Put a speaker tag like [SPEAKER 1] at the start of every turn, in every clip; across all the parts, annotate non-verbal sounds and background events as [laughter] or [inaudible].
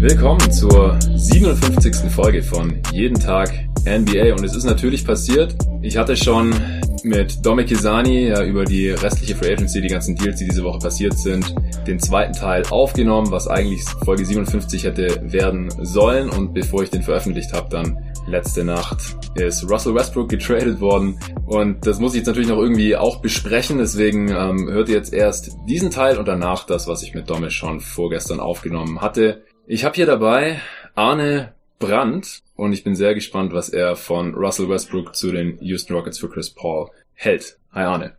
[SPEAKER 1] Willkommen zur 57. Folge von Jeden Tag NBA und es ist natürlich passiert. Ich hatte schon mit Dominik Kisani ja, über die restliche Free Agency, die ganzen Deals, die diese Woche passiert sind, den zweiten Teil aufgenommen, was eigentlich Folge 57 hätte werden sollen. Und bevor ich den veröffentlicht habe, dann letzte Nacht ist Russell Westbrook getradet worden. Und das muss ich jetzt natürlich noch irgendwie auch besprechen. Deswegen ähm, hört ihr jetzt erst diesen Teil und danach das, was ich mit Dominik schon vorgestern aufgenommen hatte. Ich habe hier dabei Arne Brandt und ich bin sehr gespannt, was er von Russell Westbrook zu den Houston Rockets für Chris Paul hält. Hi Arne.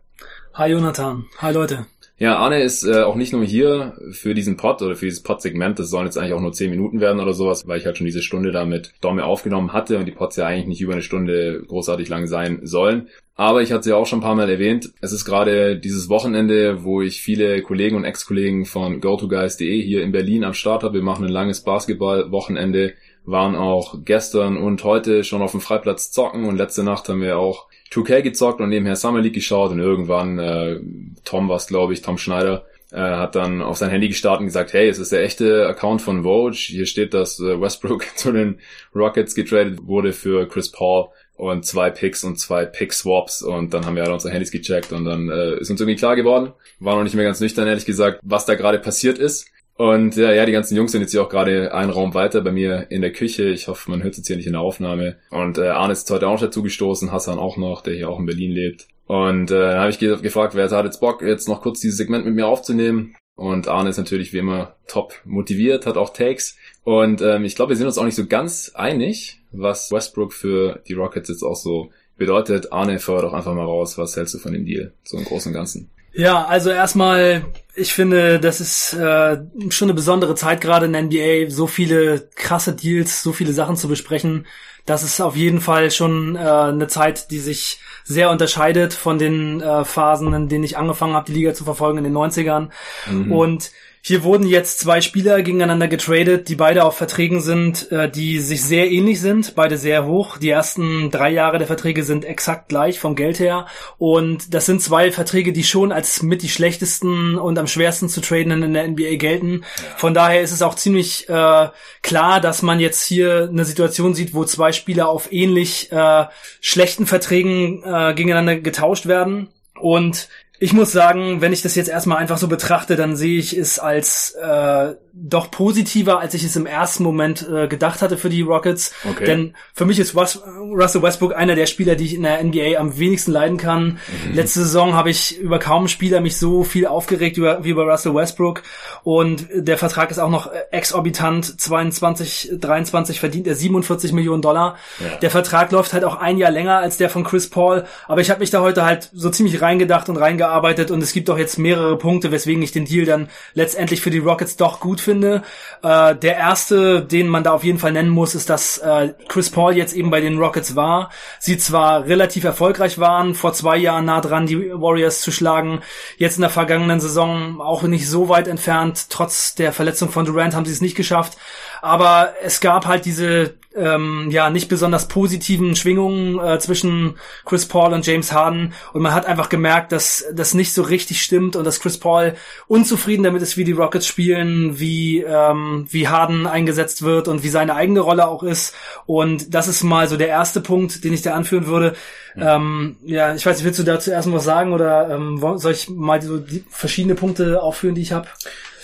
[SPEAKER 2] Hi Jonathan. Hi Leute.
[SPEAKER 1] Ja, Arne ist äh, auch nicht nur hier für diesen Pod oder für dieses Pod-Segment, das sollen jetzt eigentlich auch nur 10 Minuten werden oder sowas, weil ich halt schon diese Stunde da mit Domme aufgenommen hatte und die Pods ja eigentlich nicht über eine Stunde großartig lang sein sollen. Aber ich hatte sie auch schon ein paar Mal erwähnt, es ist gerade dieses Wochenende, wo ich viele Kollegen und Ex-Kollegen von GoToGuys.de hier in Berlin am Start habe. Wir machen ein langes Basketball-Wochenende, waren auch gestern und heute schon auf dem Freiplatz zocken und letzte Nacht haben wir auch 2K gezockt und nebenher Summer League geschaut und irgendwann, äh, Tom war glaube ich, Tom Schneider, äh, hat dann auf sein Handy gestartet und gesagt, hey, es ist der echte Account von Vogue. Hier steht, dass äh, Westbrook [laughs] zu den Rockets getradet wurde für Chris Paul und zwei Picks und zwei Pick-Swaps und dann haben wir alle unsere Handys gecheckt und dann äh, ist uns irgendwie klar geworden, war noch nicht mehr ganz nüchtern, ehrlich gesagt, was da gerade passiert ist. Und ja, ja, die ganzen Jungs sind jetzt hier auch gerade einen Raum weiter bei mir in der Küche. Ich hoffe, man hört es jetzt hier nicht in der Aufnahme. Und äh, Arne ist heute auch noch dazu gestoßen, Hassan auch noch, der hier auch in Berlin lebt. Und äh, dann habe ich gefragt, wer hat jetzt Bock, jetzt noch kurz dieses Segment mit mir aufzunehmen. Und Arne ist natürlich wie immer top motiviert, hat auch Takes. Und ähm, ich glaube, wir sind uns auch nicht so ganz einig, was Westbrook für die Rockets jetzt auch so bedeutet. Arne, feuer doch einfach mal raus. Was hältst du von dem Deal, so im Großen und Ganzen?
[SPEAKER 2] Ja, also erstmal, ich finde, das ist äh, schon eine besondere Zeit gerade in der NBA, so viele krasse Deals, so viele Sachen zu besprechen. Das ist auf jeden Fall schon äh, eine Zeit, die sich sehr unterscheidet von den äh, Phasen, in denen ich angefangen habe, die Liga zu verfolgen in den 90ern. Mhm. Und hier wurden jetzt zwei Spieler gegeneinander getradet, die beide auf Verträgen sind, äh, die sich sehr ähnlich sind, beide sehr hoch. Die ersten drei Jahre der Verträge sind exakt gleich vom Geld her. Und das sind zwei Verträge, die schon als mit die schlechtesten und am schwersten zu traden in der NBA gelten. Von daher ist es auch ziemlich äh, klar, dass man jetzt hier eine Situation sieht, wo zwei Spieler auf ähnlich äh, schlechten Verträgen äh, gegeneinander getauscht werden. Und ich muss sagen, wenn ich das jetzt erstmal einfach so betrachte, dann sehe ich es als äh, doch positiver, als ich es im ersten Moment äh, gedacht hatte für die Rockets. Okay. Denn für mich ist West Russell Westbrook einer der Spieler, die ich in der NBA am wenigsten leiden kann. Mhm. Letzte Saison habe ich über kaum einen Spieler mich so viel aufgeregt über, wie über Russell Westbrook. Und der Vertrag ist auch noch exorbitant. 22, 23 verdient er 47 Millionen Dollar. Ja. Der Vertrag läuft halt auch ein Jahr länger als der von Chris Paul. Aber ich habe mich da heute halt so ziemlich reingedacht und reingearbeitet. Und es gibt auch jetzt mehrere Punkte, weswegen ich den Deal dann letztendlich für die Rockets doch gut finde. Äh, der erste, den man da auf jeden Fall nennen muss, ist, dass äh, Chris Paul jetzt eben bei den Rockets war. Sie zwar relativ erfolgreich waren, vor zwei Jahren nah dran, die Warriors zu schlagen. Jetzt in der vergangenen Saison auch nicht so weit entfernt. Trotz der Verletzung von Durant haben sie es nicht geschafft. Aber es gab halt diese ähm, ja nicht besonders positiven Schwingungen äh, zwischen Chris Paul und James Harden und man hat einfach gemerkt, dass das nicht so richtig stimmt und dass Chris Paul unzufrieden damit ist, wie die Rockets spielen, wie ähm, wie Harden eingesetzt wird und wie seine eigene Rolle auch ist und das ist mal so der erste Punkt, den ich da anführen würde. Ja, ähm, ja ich weiß nicht, willst du dazu erst mal was sagen oder ähm, soll ich mal so die verschiedene Punkte aufführen, die ich habe?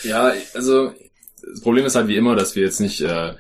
[SPEAKER 1] Ja, also das Problem ist halt wie immer, dass wir jetzt nicht äh,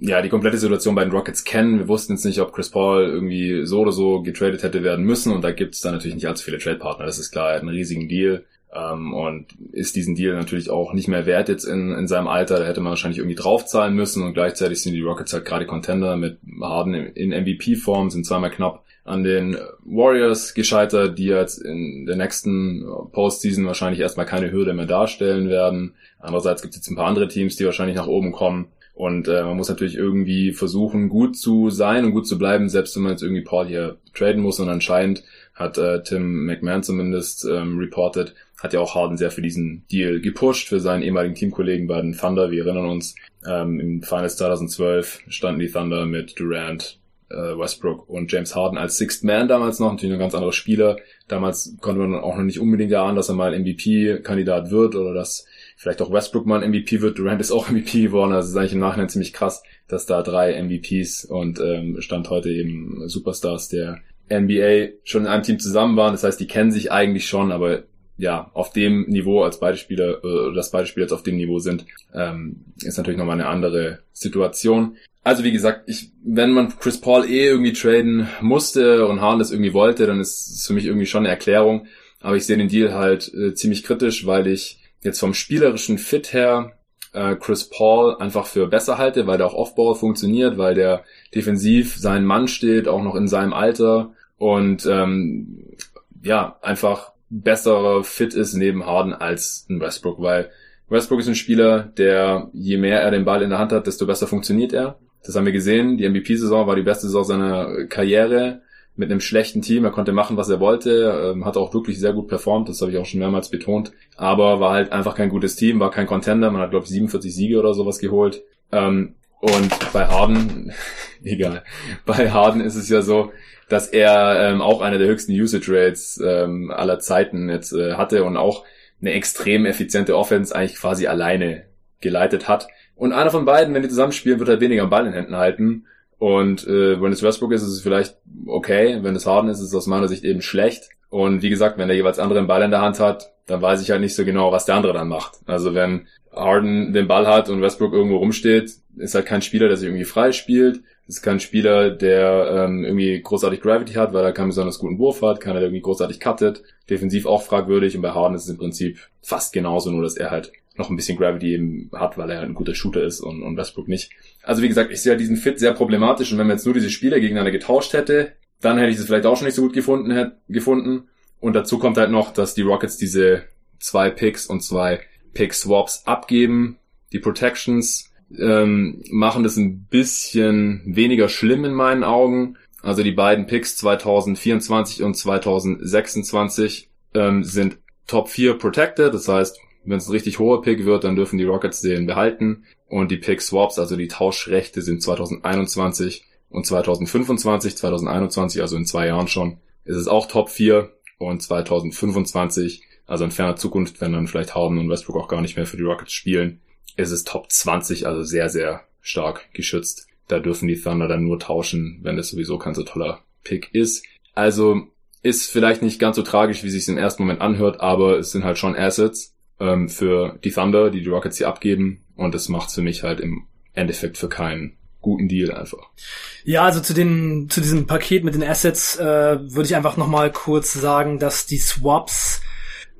[SPEAKER 1] ja, die komplette Situation bei den Rockets kennen. Wir wussten jetzt nicht, ob Chris Paul irgendwie so oder so getradet hätte werden müssen und da gibt es dann natürlich nicht allzu viele Trade-Partner. Das ist klar, er hat einen riesigen Deal ähm, und ist diesen Deal natürlich auch nicht mehr wert jetzt in, in seinem Alter. Da hätte man wahrscheinlich irgendwie draufzahlen müssen und gleichzeitig sind die Rockets halt gerade Contender mit Harden in MVP-Form, sind zweimal knapp an den Warriors gescheitert, die jetzt in der nächsten Postseason wahrscheinlich erstmal keine Hürde mehr darstellen werden. Andererseits gibt es jetzt ein paar andere Teams, die wahrscheinlich nach oben kommen. Und äh, man muss natürlich irgendwie versuchen, gut zu sein und gut zu bleiben, selbst wenn man jetzt irgendwie Paul hier traden muss. Und anscheinend hat äh, Tim McMahon zumindest ähm, reported, hat ja auch Harden sehr für diesen Deal gepusht, für seinen ehemaligen Teamkollegen bei den Thunder. Wir erinnern uns, ähm, im Finals 2012 standen die Thunder mit Durant, äh, Westbrook und James Harden als Sixth Man damals noch, natürlich ein ganz anderer Spieler. Damals konnte man auch noch nicht unbedingt erahnen, dass er mal MVP-Kandidat wird oder dass vielleicht auch Westbrook mal ein MVP wird. Durant ist auch [laughs] MVP geworden, also ist eigentlich im Nachhinein ziemlich krass, dass da drei MVPs und ähm, Stand heute eben Superstars der NBA schon in einem Team zusammen waren. Das heißt, die kennen sich eigentlich schon, aber ja, auf dem Niveau als beide Spieler, äh, dass beide Spieler jetzt auf dem Niveau sind, ähm, ist natürlich nochmal eine andere Situation. Also wie gesagt, ich, wenn man Chris Paul eh irgendwie traden musste und Harden das irgendwie wollte, dann ist es für mich irgendwie schon eine Erklärung. Aber ich sehe den Deal halt äh, ziemlich kritisch, weil ich jetzt vom spielerischen Fit her äh, Chris Paul einfach für besser halte, weil der auch Offball funktioniert, weil der defensiv seinen Mann steht, auch noch in seinem Alter und ähm, ja, einfach besserer Fit ist neben Harden als ein Westbrook, weil Westbrook ist ein Spieler, der je mehr er den Ball in der Hand hat, desto besser funktioniert er. Das haben wir gesehen. Die MVP-Saison war die beste Saison seiner Karriere mit einem schlechten Team. Er konnte machen, was er wollte, ähm, hat auch wirklich sehr gut performt. Das habe ich auch schon mehrmals betont. Aber war halt einfach kein gutes Team, war kein Contender. Man hat, glaube ich, 47 Siege oder sowas geholt. Ähm, und bei Harden, [laughs] egal, bei Harden ist es ja so, dass er ähm, auch eine der höchsten Usage Rates ähm, aller Zeiten jetzt äh, hatte und auch eine extrem effiziente Offense eigentlich quasi alleine geleitet hat. Und einer von beiden, wenn die zusammenspielen, wird halt weniger Ball in Händen halten. Und äh, wenn es Westbrook ist, ist es vielleicht okay. Wenn es Harden ist, ist es aus meiner Sicht eben schlecht. Und wie gesagt, wenn der jeweils andere einen Ball in der Hand hat, dann weiß ich halt nicht so genau, was der andere dann macht. Also wenn Harden den Ball hat und Westbrook irgendwo rumsteht, ist halt kein Spieler, der sich irgendwie frei spielt. Ist kein Spieler, der ähm, irgendwie großartig Gravity hat, weil er keinen besonders guten Wurf hat, keiner, der irgendwie großartig cuttet. Defensiv auch fragwürdig und bei Harden ist es im Prinzip fast genauso, nur dass er halt noch ein bisschen Gravity eben hat, weil er ein guter Shooter ist und, und Westbrook nicht. Also wie gesagt, ich sehe halt diesen Fit sehr problematisch und wenn man jetzt nur diese Spieler gegeneinander getauscht hätte, dann hätte ich es vielleicht auch schon nicht so gut gefunden, hätte, gefunden. Und dazu kommt halt noch, dass die Rockets diese zwei Picks und zwei Pick-Swaps abgeben. Die Protections ähm, machen das ein bisschen weniger schlimm in meinen Augen. Also die beiden Picks 2024 und 2026 ähm, sind Top 4 protected. Das heißt, wenn es ein richtig hoher Pick wird, dann dürfen die Rockets den behalten. Und die Pick Swaps, also die Tauschrechte, sind 2021 und 2025. 2021, also in zwei Jahren schon, ist es auch Top 4. Und 2025, also in ferner Zukunft, wenn dann vielleicht Harden und Westbrook auch gar nicht mehr für die Rockets spielen, ist es Top 20, also sehr, sehr stark geschützt. Da dürfen die Thunder dann nur tauschen, wenn das sowieso kein so toller Pick ist. Also ist vielleicht nicht ganz so tragisch, wie sich im ersten Moment anhört, aber es sind halt schon Assets ähm, für die Thunder, die die Rockets hier abgeben. Und das macht für mich halt im Endeffekt für keinen guten Deal einfach.
[SPEAKER 2] Ja, also zu den zu diesem Paket mit den Assets äh, würde ich einfach noch mal kurz sagen, dass die Swaps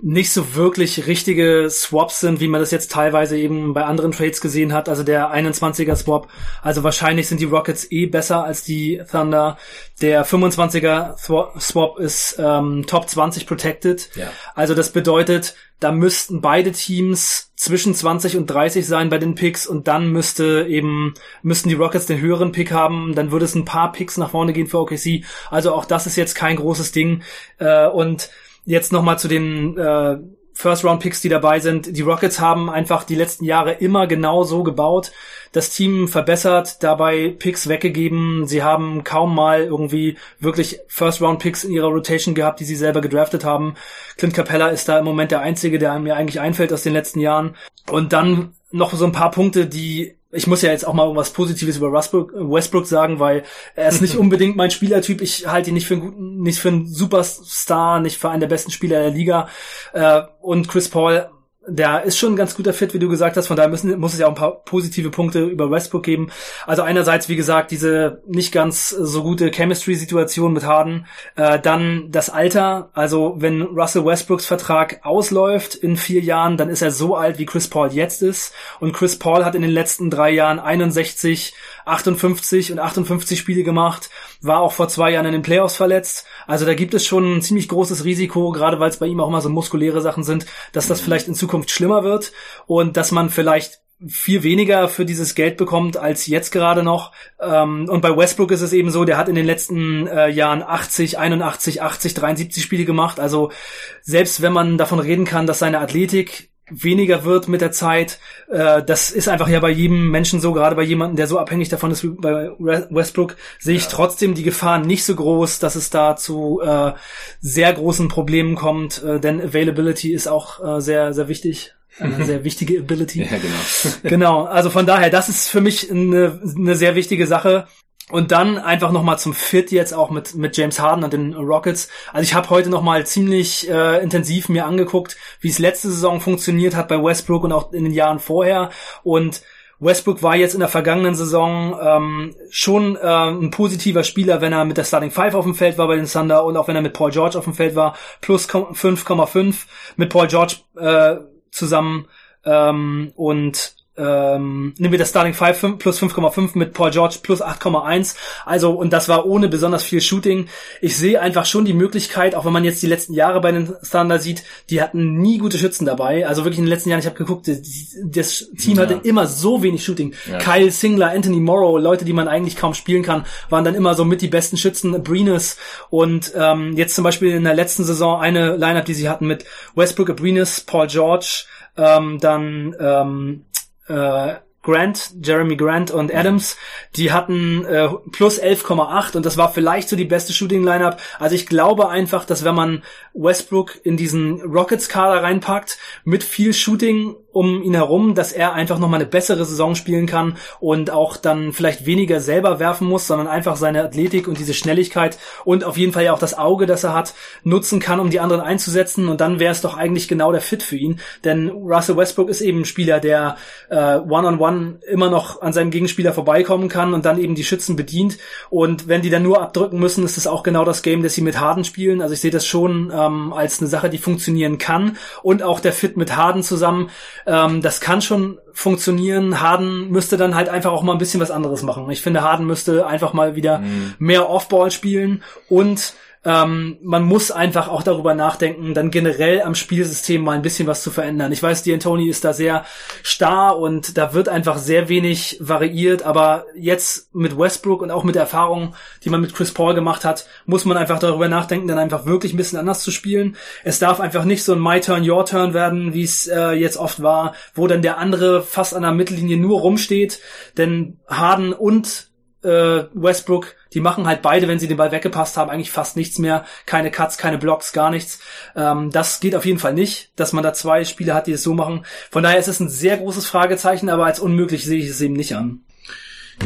[SPEAKER 2] nicht so wirklich richtige Swaps sind, wie man das jetzt teilweise eben bei anderen Trades gesehen hat. Also der 21er Swap. Also wahrscheinlich sind die Rockets eh besser als die Thunder. Der 25er Swap ist ähm, Top 20 protected. Ja. Also das bedeutet, da müssten beide Teams zwischen 20 und 30 sein bei den Picks und dann müsste eben, müssten die Rockets den höheren Pick haben, dann würde es ein paar Picks nach vorne gehen für OKC. Also auch das ist jetzt kein großes Ding. Äh, und jetzt nochmal zu den äh, First-Round-Picks, die dabei sind. Die Rockets haben einfach die letzten Jahre immer genau so gebaut, das Team verbessert, dabei Picks weggegeben. Sie haben kaum mal irgendwie wirklich First-Round-Picks in ihrer Rotation gehabt, die sie selber gedraftet haben. Clint Capella ist da im Moment der Einzige, der mir eigentlich einfällt aus den letzten Jahren. Und dann noch so ein paar Punkte, die ich muss ja jetzt auch mal irgendwas Positives über Westbrook, Westbrook sagen, weil er ist nicht [laughs] unbedingt mein Spielertyp. Ich halte ihn nicht für einen guten, nicht für einen Superstar, nicht für einen der besten Spieler der Liga. Äh, und Chris Paul der ist schon ein ganz guter Fit, wie du gesagt hast. Von daher müssen, muss es ja auch ein paar positive Punkte über Westbrook geben. Also einerseits, wie gesagt, diese nicht ganz so gute Chemistry-Situation mit Harden. Äh, dann das Alter. Also wenn Russell Westbrooks Vertrag ausläuft in vier Jahren, dann ist er so alt, wie Chris Paul jetzt ist. Und Chris Paul hat in den letzten drei Jahren 61, 58 und 58 Spiele gemacht. War auch vor zwei Jahren in den Playoffs verletzt. Also da gibt es schon ein ziemlich großes Risiko, gerade weil es bei ihm auch immer so muskuläre Sachen sind, dass das vielleicht in Zukunft schlimmer wird und dass man vielleicht viel weniger für dieses Geld bekommt als jetzt gerade noch. Ähm, und bei Westbrook ist es eben so, der hat in den letzten äh, Jahren 80, 81, 80, 73 Spiele gemacht. Also selbst wenn man davon reden kann, dass seine Athletik weniger wird mit der Zeit. Äh, das ist einfach ja bei jedem Menschen so, gerade bei jemandem, der so abhängig davon ist wie bei Westbrook, sehe ich ja. trotzdem die Gefahr nicht so groß, dass es da zu äh, sehr großen Problemen kommt, äh, denn Availability ist auch äh, sehr, sehr wichtig eine [laughs] sehr wichtige Ability. Ja, genau. genau, also von daher, das ist für mich eine, eine sehr wichtige Sache. Und dann einfach nochmal zum Fit jetzt auch mit, mit James Harden und den Rockets. Also ich habe heute nochmal ziemlich äh, intensiv mir angeguckt, wie es letzte Saison funktioniert hat bei Westbrook und auch in den Jahren vorher. Und Westbrook war jetzt in der vergangenen Saison ähm, schon äh, ein positiver Spieler, wenn er mit der Starting Five auf dem Feld war bei den Thunder und auch wenn er mit Paul George auf dem Feld war, plus 5,5 mit Paul George äh, zusammen ähm, und ähm, nehmen wir das Starting 5 plus 5,5 mit Paul George plus 8,1. Also, und das war ohne besonders viel Shooting. Ich sehe einfach schon die Möglichkeit, auch wenn man jetzt die letzten Jahre bei den Thunder sieht, die hatten nie gute Schützen dabei. Also wirklich in den letzten Jahren, ich habe geguckt, das Team ja. hatte immer so wenig Shooting. Ja. Kyle Singler, Anthony Morrow, Leute, die man eigentlich kaum spielen kann, waren dann immer so mit die besten Schützen. Abrinas und ähm, jetzt zum Beispiel in der letzten Saison eine Lineup, die sie hatten mit Westbrook, Abrinas, Paul George, ähm, dann ähm, äh, Grant, Jeremy Grant und Adams, die hatten äh, plus 11,8 und das war vielleicht so die beste Shooting-Lineup. Also ich glaube einfach, dass wenn man Westbrook in diesen Rockets-Kader reinpackt, mit viel Shooting um ihn herum, dass er einfach nochmal eine bessere Saison spielen kann und auch dann vielleicht weniger selber werfen muss, sondern einfach seine Athletik und diese Schnelligkeit und auf jeden Fall ja auch das Auge, das er hat, nutzen kann, um die anderen einzusetzen. Und dann wäre es doch eigentlich genau der Fit für ihn, denn Russell Westbrook ist eben ein Spieler, der äh, One-on-One -on -one immer noch an seinem Gegenspieler vorbeikommen kann und dann eben die Schützen bedient. Und wenn die dann nur abdrücken müssen, ist es auch genau das Game, das sie mit Harden spielen, also ich sehe das schon ähm, als eine Sache, die funktionieren kann. Und auch der Fit mit Harden zusammen ähm, das kann schon funktionieren. Harden müsste dann halt einfach auch mal ein bisschen was anderes machen. Ich finde, Harden müsste einfach mal wieder mhm. mehr Offball spielen und ähm, man muss einfach auch darüber nachdenken, dann generell am Spielsystem mal ein bisschen was zu verändern. Ich weiß, D'Antoni ist da sehr starr und da wird einfach sehr wenig variiert, aber jetzt mit Westbrook und auch mit der Erfahrung, die man mit Chris Paul gemacht hat, muss man einfach darüber nachdenken, dann einfach wirklich ein bisschen anders zu spielen. Es darf einfach nicht so ein My Turn, Your Turn werden, wie es äh, jetzt oft war, wo dann der andere fast an der Mittellinie nur rumsteht, denn Harden und äh, Westbrook, die machen halt beide, wenn sie den Ball weggepasst haben, eigentlich fast nichts mehr. Keine Cuts, keine Blocks, gar nichts. Ähm, das geht auf jeden Fall nicht, dass man da zwei Spieler hat, die es so machen. Von daher ist es ein sehr großes Fragezeichen, aber als unmöglich sehe ich es eben nicht an.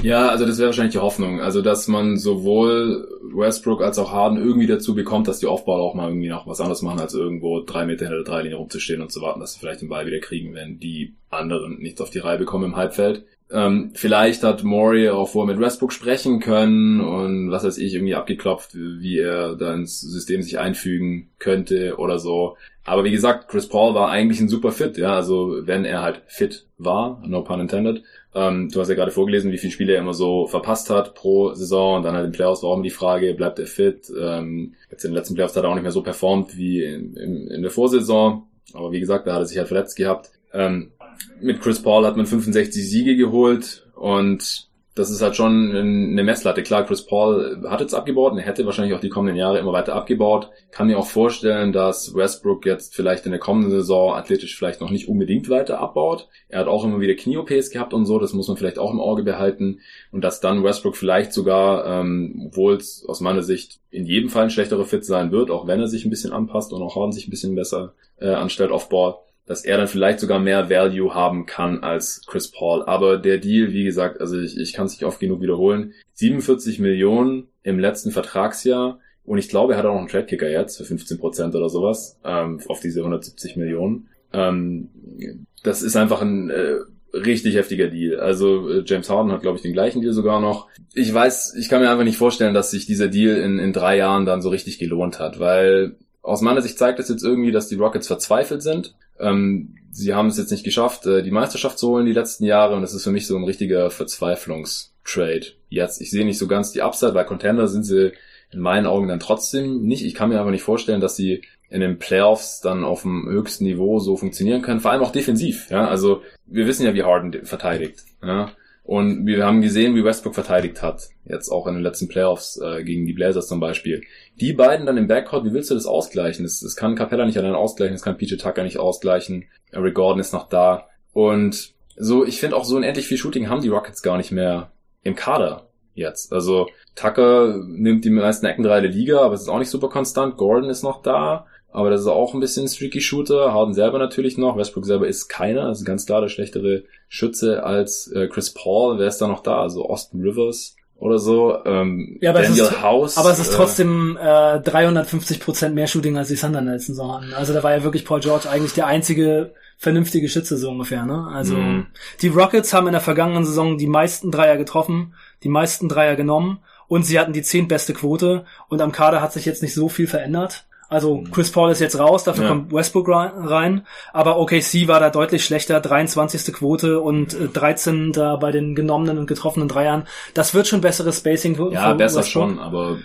[SPEAKER 1] Ja, also das wäre wahrscheinlich die Hoffnung. Also, dass man sowohl Westbrook als auch Harden irgendwie dazu bekommt, dass die Aufbauer auch mal irgendwie noch was anderes machen, als irgendwo drei Meter hinter der Dreilinie rumzustehen und zu warten, dass sie vielleicht den Ball wieder kriegen, wenn die anderen nichts auf die Reihe bekommen im Halbfeld. Ähm, vielleicht hat Maury auch vorher mit Westbrook sprechen können und was weiß ich, irgendwie abgeklopft, wie er da ins System sich einfügen könnte oder so. Aber wie gesagt, Chris Paul war eigentlich ein super Fit, ja, also wenn er halt fit war, no pun intended. Ähm, du hast ja gerade vorgelesen, wie viele Spiele er immer so verpasst hat pro Saison und dann halt den Playoffs war auch immer die Frage, bleibt er fit? Ähm, jetzt in den letzten Playoffs hat er auch nicht mehr so performt wie in, in, in der Vorsaison, aber wie gesagt, da hat er sich halt verletzt gehabt. Ähm, mit Chris Paul hat man 65 Siege geholt und das ist halt schon eine Messlatte. Klar, Chris Paul hat jetzt abgebaut und er hätte wahrscheinlich auch die kommenden Jahre immer weiter abgebaut. Kann mir auch vorstellen, dass Westbrook jetzt vielleicht in der kommenden Saison athletisch vielleicht noch nicht unbedingt weiter abbaut. Er hat auch immer wieder Knie-OPs gehabt und so, das muss man vielleicht auch im Auge behalten. Und dass dann Westbrook vielleicht sogar, ähm, obwohl es aus meiner Sicht in jedem Fall ein schlechterer Fit sein wird, auch wenn er sich ein bisschen anpasst und auch Harden sich ein bisschen besser äh, anstellt auf Ball, dass er dann vielleicht sogar mehr Value haben kann als Chris Paul. Aber der Deal, wie gesagt, also ich, ich kann es nicht oft genug wiederholen, 47 Millionen im letzten Vertragsjahr und ich glaube, er hat auch noch einen Trade-Kicker jetzt für 15 Prozent oder sowas ähm, auf diese 170 Millionen. Ähm, das ist einfach ein äh, richtig heftiger Deal. Also äh, James Harden hat, glaube ich, den gleichen Deal sogar noch. Ich weiß, ich kann mir einfach nicht vorstellen, dass sich dieser Deal in, in drei Jahren dann so richtig gelohnt hat, weil aus meiner Sicht zeigt es jetzt irgendwie, dass die Rockets verzweifelt sind. Ähm, sie haben es jetzt nicht geschafft, äh, die Meisterschaft zu holen die letzten Jahre und das ist für mich so ein richtiger Verzweiflungstrade. Jetzt, ich sehe nicht so ganz die Upside, weil Contender sind sie in meinen Augen dann trotzdem nicht. Ich kann mir aber nicht vorstellen, dass sie in den Playoffs dann auf dem höchsten Niveau so funktionieren können, vor allem auch defensiv. Ja, also wir wissen ja, wie Harden verteidigt. Ja, und wir haben gesehen, wie Westbrook verteidigt hat. Jetzt auch in den letzten Playoffs äh, gegen die Blazers zum Beispiel. Die beiden dann im Backcourt, wie willst du das ausgleichen? Das, das kann Capella nicht allein ausgleichen, das kann PJ Tucker nicht ausgleichen. Eric Gordon ist noch da. Und so, ich finde auch so unendlich viel Shooting haben die Rockets gar nicht mehr im Kader jetzt. Also Tucker nimmt die meisten Eckendreier der Liga, aber es ist auch nicht super konstant. Gordon ist noch da. Aber das ist auch ein bisschen streaky Shooter. Harden selber natürlich noch. Westbrook selber ist keiner. Das ist ganz klar der schlechtere Schütze als äh, Chris Paul. Wer ist da noch da? Also Austin Rivers oder so. Ähm,
[SPEAKER 2] ja, aber Daniel es ist, House. Aber es ist äh, trotzdem äh, 350 Prozent mehr Shooting als die Thunder in Saison hatten. Also da war ja wirklich Paul George eigentlich der einzige vernünftige Schütze so ungefähr. Ne? Also mm. die Rockets haben in der vergangenen Saison die meisten Dreier getroffen, die meisten Dreier genommen und sie hatten die zehntbeste Quote und am Kader hat sich jetzt nicht so viel verändert. Also mhm. Chris Paul ist jetzt raus, dafür ja. kommt Westbrook rein, aber OKC war da deutlich schlechter, 23. Quote und 13 äh, da bei den genommenen und getroffenen Dreiern. Das wird schon besseres Spacing.
[SPEAKER 1] Ja, besser Westbrook. schon, aber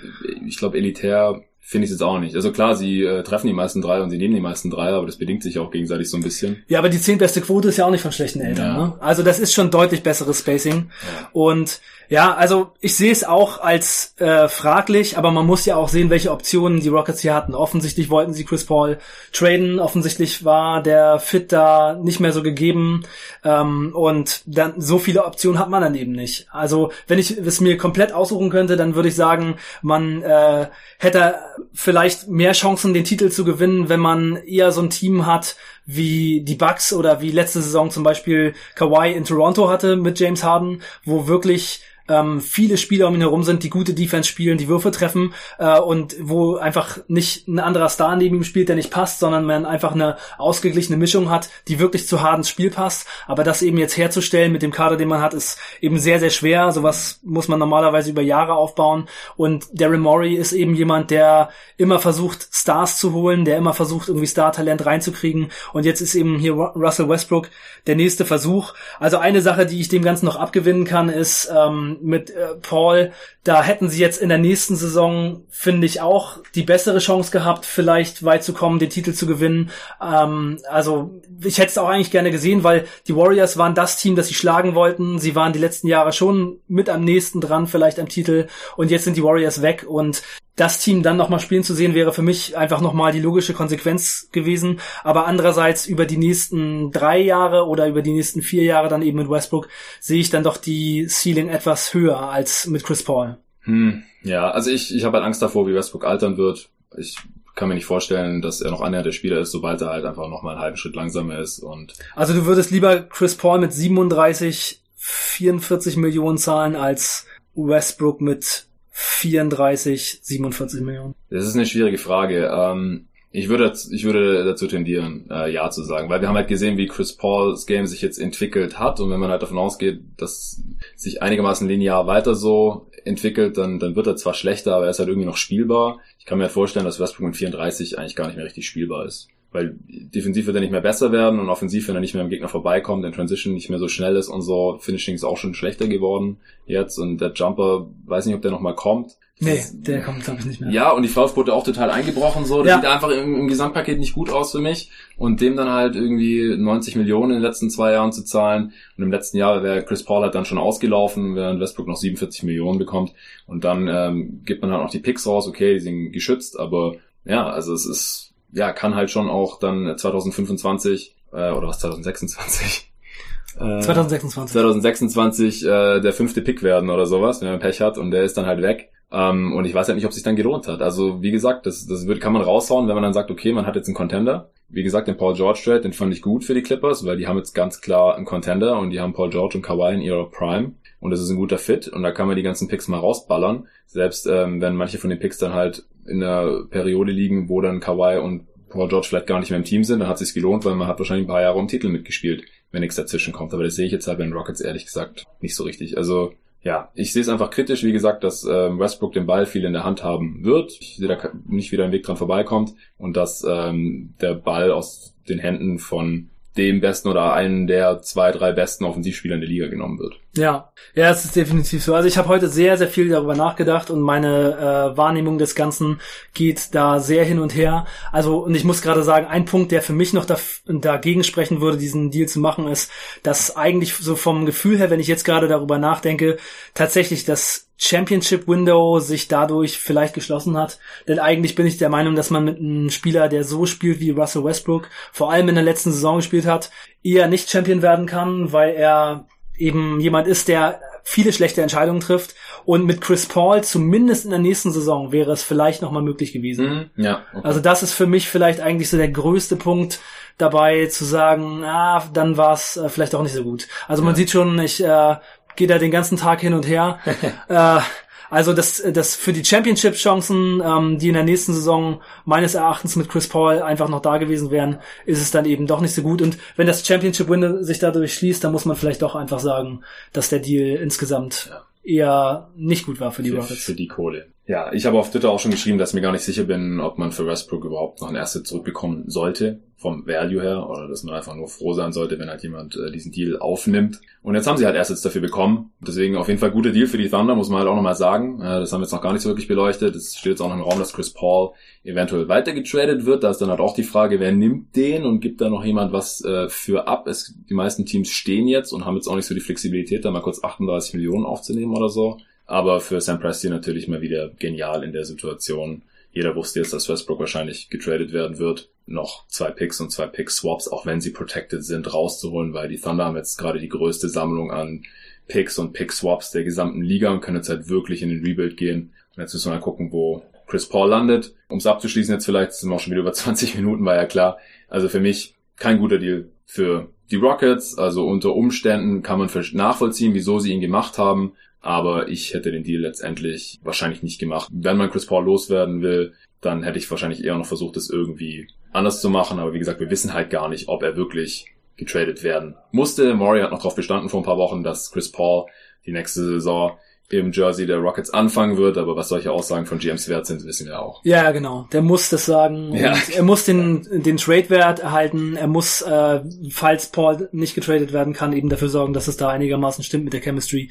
[SPEAKER 1] ich glaube elitär finde ich es jetzt auch nicht. Also klar, sie äh, treffen die meisten Dreier und sie nehmen die meisten Dreier, aber das bedingt sich auch gegenseitig so ein bisschen.
[SPEAKER 2] Ja, aber die zehntbeste Quote ist ja auch nicht von schlechten Eltern. Ja. Ne? Also das ist schon deutlich besseres Spacing. Ja. Und ja, also ich sehe es auch als äh, fraglich, aber man muss ja auch sehen, welche Optionen die Rockets hier hatten. Offensichtlich wollten sie Chris Paul traden, offensichtlich war der Fit da nicht mehr so gegeben ähm, und dann so viele Optionen hat man dann eben nicht. Also wenn ich es mir komplett aussuchen könnte, dann würde ich sagen, man äh, hätte vielleicht mehr Chancen, den Titel zu gewinnen, wenn man eher so ein Team hat wie die Bucks oder wie letzte Saison zum Beispiel Kawhi in Toronto hatte mit James Harden, wo wirklich ähm, viele Spieler um ihn herum sind, die gute Defense spielen, die Würfe treffen äh, und wo einfach nicht ein anderer Star neben ihm spielt, der nicht passt, sondern man einfach eine ausgeglichene Mischung hat, die wirklich zu Hardens Spiel passt. Aber das eben jetzt herzustellen mit dem Kader, den man hat, ist eben sehr, sehr schwer. Sowas muss man normalerweise über Jahre aufbauen. Und Daryl Morey ist eben jemand, der immer versucht, Stars zu holen, der immer versucht, irgendwie Star-Talent reinzukriegen. Und jetzt ist eben hier Russell Westbrook der nächste Versuch. Also eine Sache, die ich dem Ganzen noch abgewinnen kann, ist, ähm, mit äh, Paul, da hätten sie jetzt in der nächsten Saison, finde ich, auch die bessere Chance gehabt, vielleicht weit zu kommen, den Titel zu gewinnen. Ähm, also ich hätte es auch eigentlich gerne gesehen, weil die Warriors waren das Team, das sie schlagen wollten. Sie waren die letzten Jahre schon mit am nächsten dran, vielleicht am Titel. Und jetzt sind die Warriors weg und das Team dann nochmal spielen zu sehen, wäre für mich einfach nochmal die logische Konsequenz gewesen. Aber andererseits über die nächsten drei Jahre oder über die nächsten vier Jahre dann eben mit Westbrook sehe ich dann doch die Ceiling etwas höher als mit Chris Paul.
[SPEAKER 1] Hm, ja, also ich, ich habe halt Angst davor, wie Westbrook altern wird. Ich kann mir nicht vorstellen, dass er noch einer der Spieler ist, sobald er halt einfach nochmal einen halben Schritt langsamer ist. Und
[SPEAKER 2] also du würdest lieber Chris Paul mit 37, 44 Millionen zahlen als Westbrook mit 34, 47 Millionen?
[SPEAKER 1] Das ist eine schwierige Frage. Ähm, ich würde, ich würde dazu tendieren, äh, ja zu sagen, weil wir haben halt gesehen, wie Chris Pauls Game sich jetzt entwickelt hat und wenn man halt davon ausgeht, dass sich einigermaßen linear weiter so entwickelt, dann, dann wird er zwar schlechter, aber er ist halt irgendwie noch spielbar. Ich kann mir halt vorstellen, dass Westbrook mit 34 eigentlich gar nicht mehr richtig spielbar ist weil defensiv wird er nicht mehr besser werden und offensiv, wenn er nicht mehr am Gegner vorbeikommt, in Transition nicht mehr so schnell ist und so, Finishing ist auch schon schlechter geworden jetzt und der Jumper, weiß nicht, ob der nochmal kommt.
[SPEAKER 2] Nee, der kommt glaube ich nicht mehr.
[SPEAKER 1] Ja, und die Foulsquote auch total eingebrochen so, das ja. sieht einfach im, im, Gesamtpaket nicht gut aus für mich und dem dann halt irgendwie 90 Millionen in den letzten zwei Jahren zu zahlen und im letzten Jahr wäre Chris Paul halt dann schon ausgelaufen, während Westbrook noch 47 Millionen bekommt und dann ähm, gibt man halt auch die Picks raus, okay, die sind geschützt, aber ja, also es ist ja, kann halt schon auch dann 2025 äh, oder was 2026 [laughs]
[SPEAKER 2] äh, 2026
[SPEAKER 1] 2026 äh, der fünfte Pick werden oder sowas, wenn man Pech hat und der ist dann halt weg. Ähm, und ich weiß halt nicht, ob sich dann gelohnt hat. Also wie gesagt, das, das wird, kann man raushauen, wenn man dann sagt, okay, man hat jetzt einen Contender. Wie gesagt, den Paul George Trade, den fand ich gut für die Clippers, weil die haben jetzt ganz klar einen Contender und die haben Paul George und Kawhi in ihrer Prime und das ist ein guter Fit und da kann man die ganzen Picks mal rausballern. Selbst ähm, wenn manche von den Picks dann halt in der Periode liegen, wo dann Kawhi und Paul George vielleicht gar nicht mehr im Team sind, dann hat es sich gelohnt, weil man hat wahrscheinlich ein paar Jahre um Titel mitgespielt, wenn nichts dazwischen kommt. Aber das sehe ich jetzt halt bei den Rockets ehrlich gesagt nicht so richtig. Also ja, ich sehe es einfach kritisch, wie gesagt, dass ähm, Westbrook den Ball viel in der Hand haben wird, ich sehe da nicht wieder ein Weg dran vorbeikommt und dass ähm, der Ball aus den Händen von dem besten oder einen der zwei, drei besten Offensivspieler in der Liga genommen wird.
[SPEAKER 2] Ja, ja, es ist definitiv so. Also ich habe heute sehr, sehr viel darüber nachgedacht und meine äh, Wahrnehmung des Ganzen geht da sehr hin und her. Also und ich muss gerade sagen, ein Punkt, der für mich noch da, dagegen sprechen würde, diesen Deal zu machen, ist, dass eigentlich so vom Gefühl her, wenn ich jetzt gerade darüber nachdenke, tatsächlich das Championship Window sich dadurch vielleicht geschlossen hat. Denn eigentlich bin ich der Meinung, dass man mit einem Spieler, der so spielt wie Russell Westbrook, vor allem in der letzten Saison gespielt hat, eher nicht Champion werden kann, weil er eben jemand ist, der viele schlechte Entscheidungen trifft. Und mit Chris Paul, zumindest in der nächsten Saison, wäre es vielleicht nochmal möglich gewesen.
[SPEAKER 1] Mhm, ja,
[SPEAKER 2] okay. Also das ist für mich vielleicht eigentlich so der größte Punkt dabei, zu sagen, ah, dann war es äh, vielleicht auch nicht so gut. Also man sieht schon, ich äh, gehe da den ganzen Tag hin und her. [laughs] äh, also das, das für die Championship-Chancen, ähm, die in der nächsten Saison meines Erachtens mit Chris Paul einfach noch da gewesen wären, ist es dann eben doch nicht so gut. Und wenn das Championship-Window sich dadurch schließt, dann muss man vielleicht doch einfach sagen, dass der Deal insgesamt eher nicht gut war für die Rockets.
[SPEAKER 1] Für die Kohle. Ja, ich habe auf Twitter auch schon geschrieben, dass ich mir gar nicht sicher bin, ob man für Westbrook überhaupt noch ein Asset zurückbekommen sollte, vom Value her, oder dass man einfach nur froh sein sollte, wenn halt jemand äh, diesen Deal aufnimmt. Und jetzt haben sie halt Assets dafür bekommen. Deswegen auf jeden Fall guter Deal für die Thunder, muss man halt auch nochmal sagen. Äh, das haben wir jetzt noch gar nicht so wirklich beleuchtet. Es steht jetzt auch noch im Raum, dass Chris Paul eventuell weitergetradet wird. Da ist dann halt auch die Frage, wer nimmt den und gibt da noch jemand was äh, für ab? Es, die meisten Teams stehen jetzt und haben jetzt auch nicht so die Flexibilität, da mal kurz 38 Millionen aufzunehmen oder so. Aber für Sam Presti natürlich mal wieder genial in der Situation. Jeder wusste jetzt, dass Westbrook wahrscheinlich getradet werden wird. Noch zwei Picks und zwei Pick-Swaps, auch wenn sie protected sind, rauszuholen, weil die Thunder haben jetzt gerade die größte Sammlung an Picks und Pick-Swaps der gesamten Liga und können jetzt halt wirklich in den Rebuild gehen. Und jetzt müssen wir mal gucken, wo Chris Paul landet. Um es abzuschließen jetzt vielleicht, sind wir auch schon wieder über [laughs] 20 Minuten, war ja klar. Also für mich kein guter Deal für die Rockets. Also unter Umständen kann man nachvollziehen, wieso sie ihn gemacht haben. Aber ich hätte den Deal letztendlich wahrscheinlich nicht gemacht. Wenn man Chris Paul loswerden will, dann hätte ich wahrscheinlich eher noch versucht, das irgendwie anders zu machen. Aber wie gesagt, wir wissen halt gar nicht, ob er wirklich getradet werden musste. Maury hat noch darauf bestanden vor ein paar Wochen, dass Chris Paul die nächste Saison im Jersey der Rockets anfangen wird, aber was solche Aussagen von GMs wert sind, wissen wir auch.
[SPEAKER 2] Ja, genau. Der muss das sagen. Ja. er muss den, den Trade-Wert erhalten. Er muss, äh, falls Paul nicht getradet werden kann, eben dafür sorgen, dass es da einigermaßen stimmt mit der Chemistry.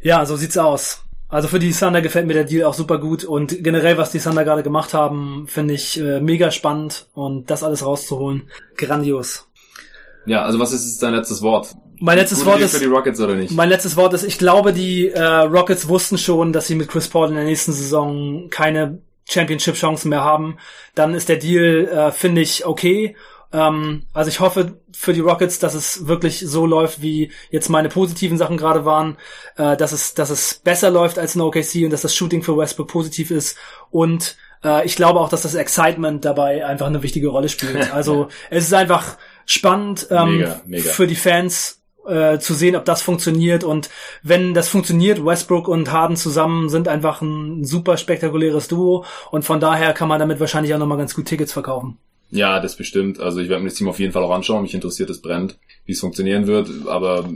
[SPEAKER 2] Ja, so sieht's aus. Also für die Thunder gefällt mir der Deal auch super gut und generell, was die Thunder gerade gemacht haben, finde ich äh, mega spannend und das alles rauszuholen, grandios.
[SPEAKER 1] Ja, also was ist jetzt dein letztes Wort?
[SPEAKER 2] Mein letztes Wort ist
[SPEAKER 1] für die Rockets oder nicht?
[SPEAKER 2] Mein letztes Wort ist, ich glaube, die äh, Rockets wussten schon, dass sie mit Chris Paul in der nächsten Saison keine Championship-Chancen mehr haben. Dann ist der Deal, äh, finde ich, okay ähm, also ich hoffe für die Rockets, dass es wirklich so läuft, wie jetzt meine positiven Sachen gerade waren, äh, dass es, dass es besser läuft als in OKC und dass das Shooting für Westbrook positiv ist und äh, ich glaube auch, dass das Excitement dabei einfach eine wichtige Rolle spielt. [laughs] Also es ist einfach spannend ähm, mega, mega. für die Fans äh, zu sehen, ob das funktioniert. Und wenn das funktioniert, Westbrook und Harden zusammen sind einfach ein super spektakuläres Duo. Und von daher kann man damit wahrscheinlich auch nochmal ganz gut Tickets verkaufen.
[SPEAKER 1] Ja, das bestimmt. Also ich werde mir das Team auf jeden Fall auch anschauen. Mich interessiert es brennt, wie es funktionieren wird. Aber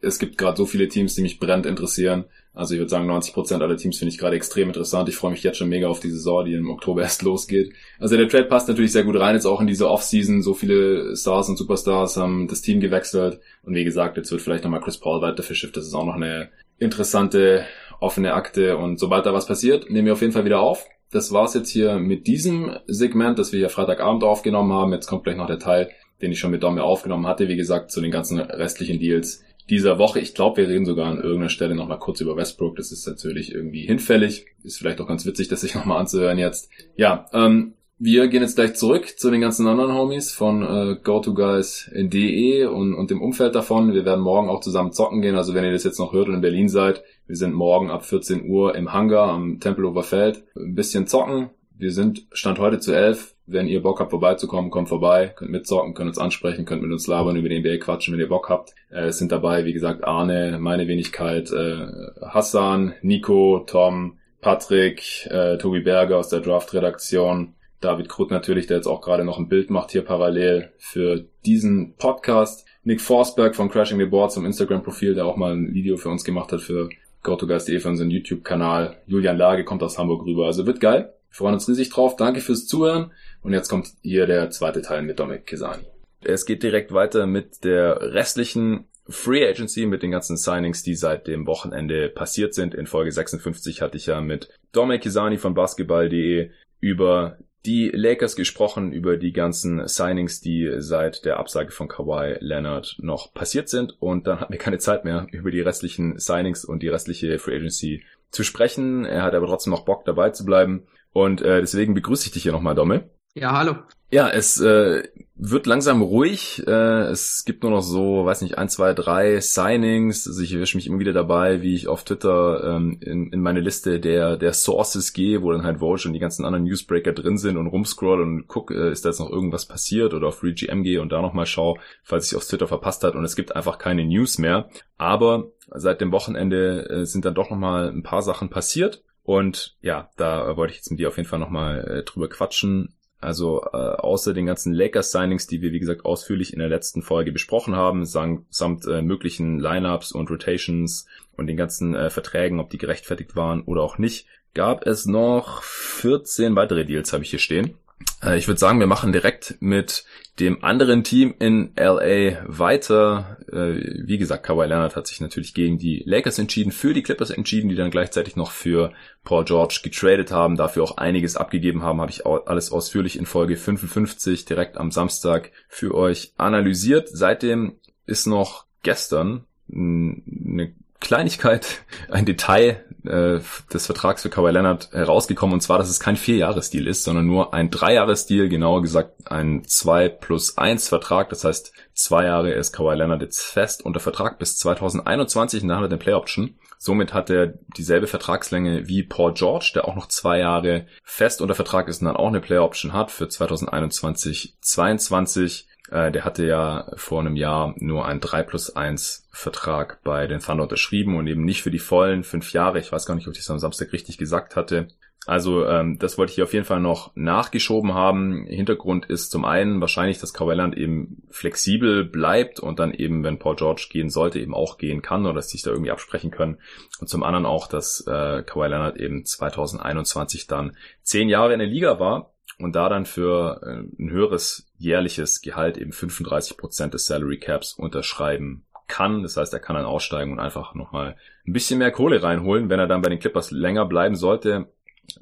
[SPEAKER 1] es gibt gerade so viele Teams, die mich brennt interessieren. Also ich würde sagen, 90 Prozent aller Teams finde ich gerade extrem interessant. Ich freue mich jetzt schon mega auf die Saison, die im Oktober [laughs] erst losgeht. Also der Trade passt natürlich sehr gut rein, jetzt auch in diese Offseason. So viele Stars und Superstars haben das Team gewechselt. Und wie gesagt, jetzt wird vielleicht nochmal Chris Paul weiter verschifft. Das ist auch noch eine interessante, offene Akte. Und sobald da was passiert, nehmen wir auf jeden Fall wieder auf das war's jetzt hier mit diesem Segment, das wir hier Freitagabend aufgenommen haben. Jetzt kommt gleich noch der Teil, den ich schon mit Domme aufgenommen hatte, wie gesagt, zu den ganzen restlichen Deals dieser Woche. Ich glaube, wir reden sogar an irgendeiner Stelle nochmal kurz über Westbrook. Das ist natürlich irgendwie hinfällig. Ist vielleicht auch ganz witzig, [laughs] das sich nochmal anzuhören jetzt. Ja, ähm, wir gehen jetzt gleich zurück zu den ganzen anderen Homies von äh, GoToGuys.de und, und dem Umfeld davon. Wir werden morgen auch zusammen zocken gehen. Also wenn ihr das jetzt noch hört und in Berlin seid, wir sind morgen ab 14 Uhr im Hangar am Tempelhofer Feld. Ein bisschen zocken. Wir sind Stand heute zu elf. Wenn ihr Bock habt, vorbeizukommen, kommt vorbei. Könnt mitzocken, könnt uns ansprechen, könnt mit uns labern, über den NBA quatschen, wenn ihr Bock habt. Äh, es sind dabei, wie gesagt, Arne, meine Wenigkeit, äh, Hassan, Nico, Tom, Patrick, äh, Tobi Berger aus der Draft-Redaktion, David Krut natürlich, der jetzt auch gerade noch ein Bild macht hier parallel für diesen Podcast. Nick Forsberg von Crashing the Board zum Instagram-Profil, der auch mal ein Video für uns gemacht hat für GoToGuys.de für unseren YouTube-Kanal. Julian Lage kommt aus Hamburg rüber. Also wird geil. Wir freuen uns riesig drauf. Danke fürs Zuhören. Und jetzt kommt hier der zweite Teil mit Dominik Kesani. Es geht direkt weiter mit der restlichen Free Agency mit den ganzen Signings, die seit dem Wochenende passiert sind. In Folge 56 hatte ich ja mit Domek Kisani von basketball.de über die Lakers gesprochen, über die ganzen Signings, die seit der Absage von Kawhi Leonard noch passiert sind. Und dann hatten wir keine Zeit mehr, über die restlichen Signings und die restliche Free Agency zu sprechen. Er hat aber trotzdem noch Bock dabei zu bleiben. Und äh, deswegen begrüße ich dich hier nochmal, Domme.
[SPEAKER 2] Ja, hallo.
[SPEAKER 1] Ja, es äh, wird langsam ruhig. Äh, es gibt nur noch so, weiß nicht, ein, zwei, drei Signings. Also ich erwische mich immer wieder dabei, wie ich auf Twitter ähm, in, in meine Liste der, der Sources gehe, wo dann halt Volge und die ganzen anderen Newsbreaker drin sind und rumscroll und guck, äh, ist da jetzt noch irgendwas passiert oder auf FreeGM gehe und da nochmal schaue, falls ich auf Twitter verpasst hat und es gibt einfach keine News mehr. Aber seit dem Wochenende äh, sind dann doch nochmal ein paar Sachen passiert. Und ja, da wollte ich jetzt mit dir auf jeden Fall nochmal äh, drüber quatschen. Also äh, außer den ganzen Lakers-Signings, die wir wie gesagt ausführlich in der letzten Folge besprochen haben, samt äh, möglichen Lineups und Rotations und den ganzen äh, Verträgen, ob die gerechtfertigt waren oder auch nicht, gab es noch 14 weitere Deals, habe ich hier stehen. Äh, ich würde sagen, wir machen direkt mit dem anderen Team in LA weiter. Äh, wie gesagt, Kawhi Leonard hat sich natürlich gegen die Lakers entschieden, für die Clippers entschieden, die dann gleichzeitig noch für Paul George getradet haben, dafür auch einiges abgegeben haben, habe ich alles ausführlich in Folge 55 direkt am Samstag für euch analysiert. Seitdem ist noch gestern eine Kleinigkeit, [laughs] ein Detail äh, des Vertrags für Kawhi Leonard herausgekommen, und zwar, dass es kein Vierjahresdeal ist, sondern nur ein Dreijahresdeal, genauer gesagt ein 2 plus 1 Vertrag. Das heißt, zwei Jahre ist Kawhi Leonard jetzt fest unter Vertrag bis 2021 und dann hat er den Play Option. Somit hat er dieselbe Vertragslänge wie Paul George, der auch noch zwei Jahre fest unter Vertrag ist und dann auch eine Play Option hat für 2021, 22. Äh, der hatte ja vor einem Jahr nur einen 3 plus 1 Vertrag bei den Thunder unterschrieben und eben nicht für die vollen fünf Jahre. Ich weiß gar nicht, ob ich das am Samstag richtig gesagt hatte. Also ähm, das wollte ich auf jeden Fall noch nachgeschoben haben. Hintergrund ist zum einen wahrscheinlich, dass Kawhi Leonard eben flexibel bleibt und dann eben, wenn Paul George gehen sollte, eben auch gehen kann oder dass sich da irgendwie absprechen können. Und zum anderen auch, dass äh, Kawhi Leonard eben 2021 dann zehn Jahre in der Liga war und da dann für äh, ein höheres jährliches Gehalt eben 35 Prozent des Salary Caps unterschreiben kann. Das heißt, er kann dann aussteigen und einfach nochmal ein bisschen mehr Kohle reinholen. Wenn er dann bei den Clippers länger bleiben sollte,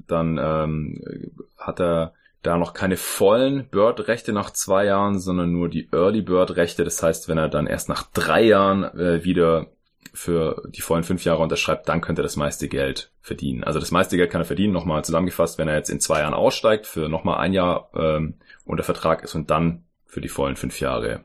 [SPEAKER 1] dann ähm, hat er da noch keine vollen Bird-Rechte nach zwei Jahren, sondern nur die Early Bird-Rechte. Das heißt, wenn er dann erst nach drei Jahren äh, wieder für die vollen fünf Jahre unterschreibt, dann könnte er das meiste Geld verdienen. Also das meiste Geld kann er verdienen, nochmal zusammengefasst, wenn er jetzt in zwei Jahren aussteigt, für nochmal ein Jahr ähm, unter Vertrag ist und dann für die vollen fünf Jahre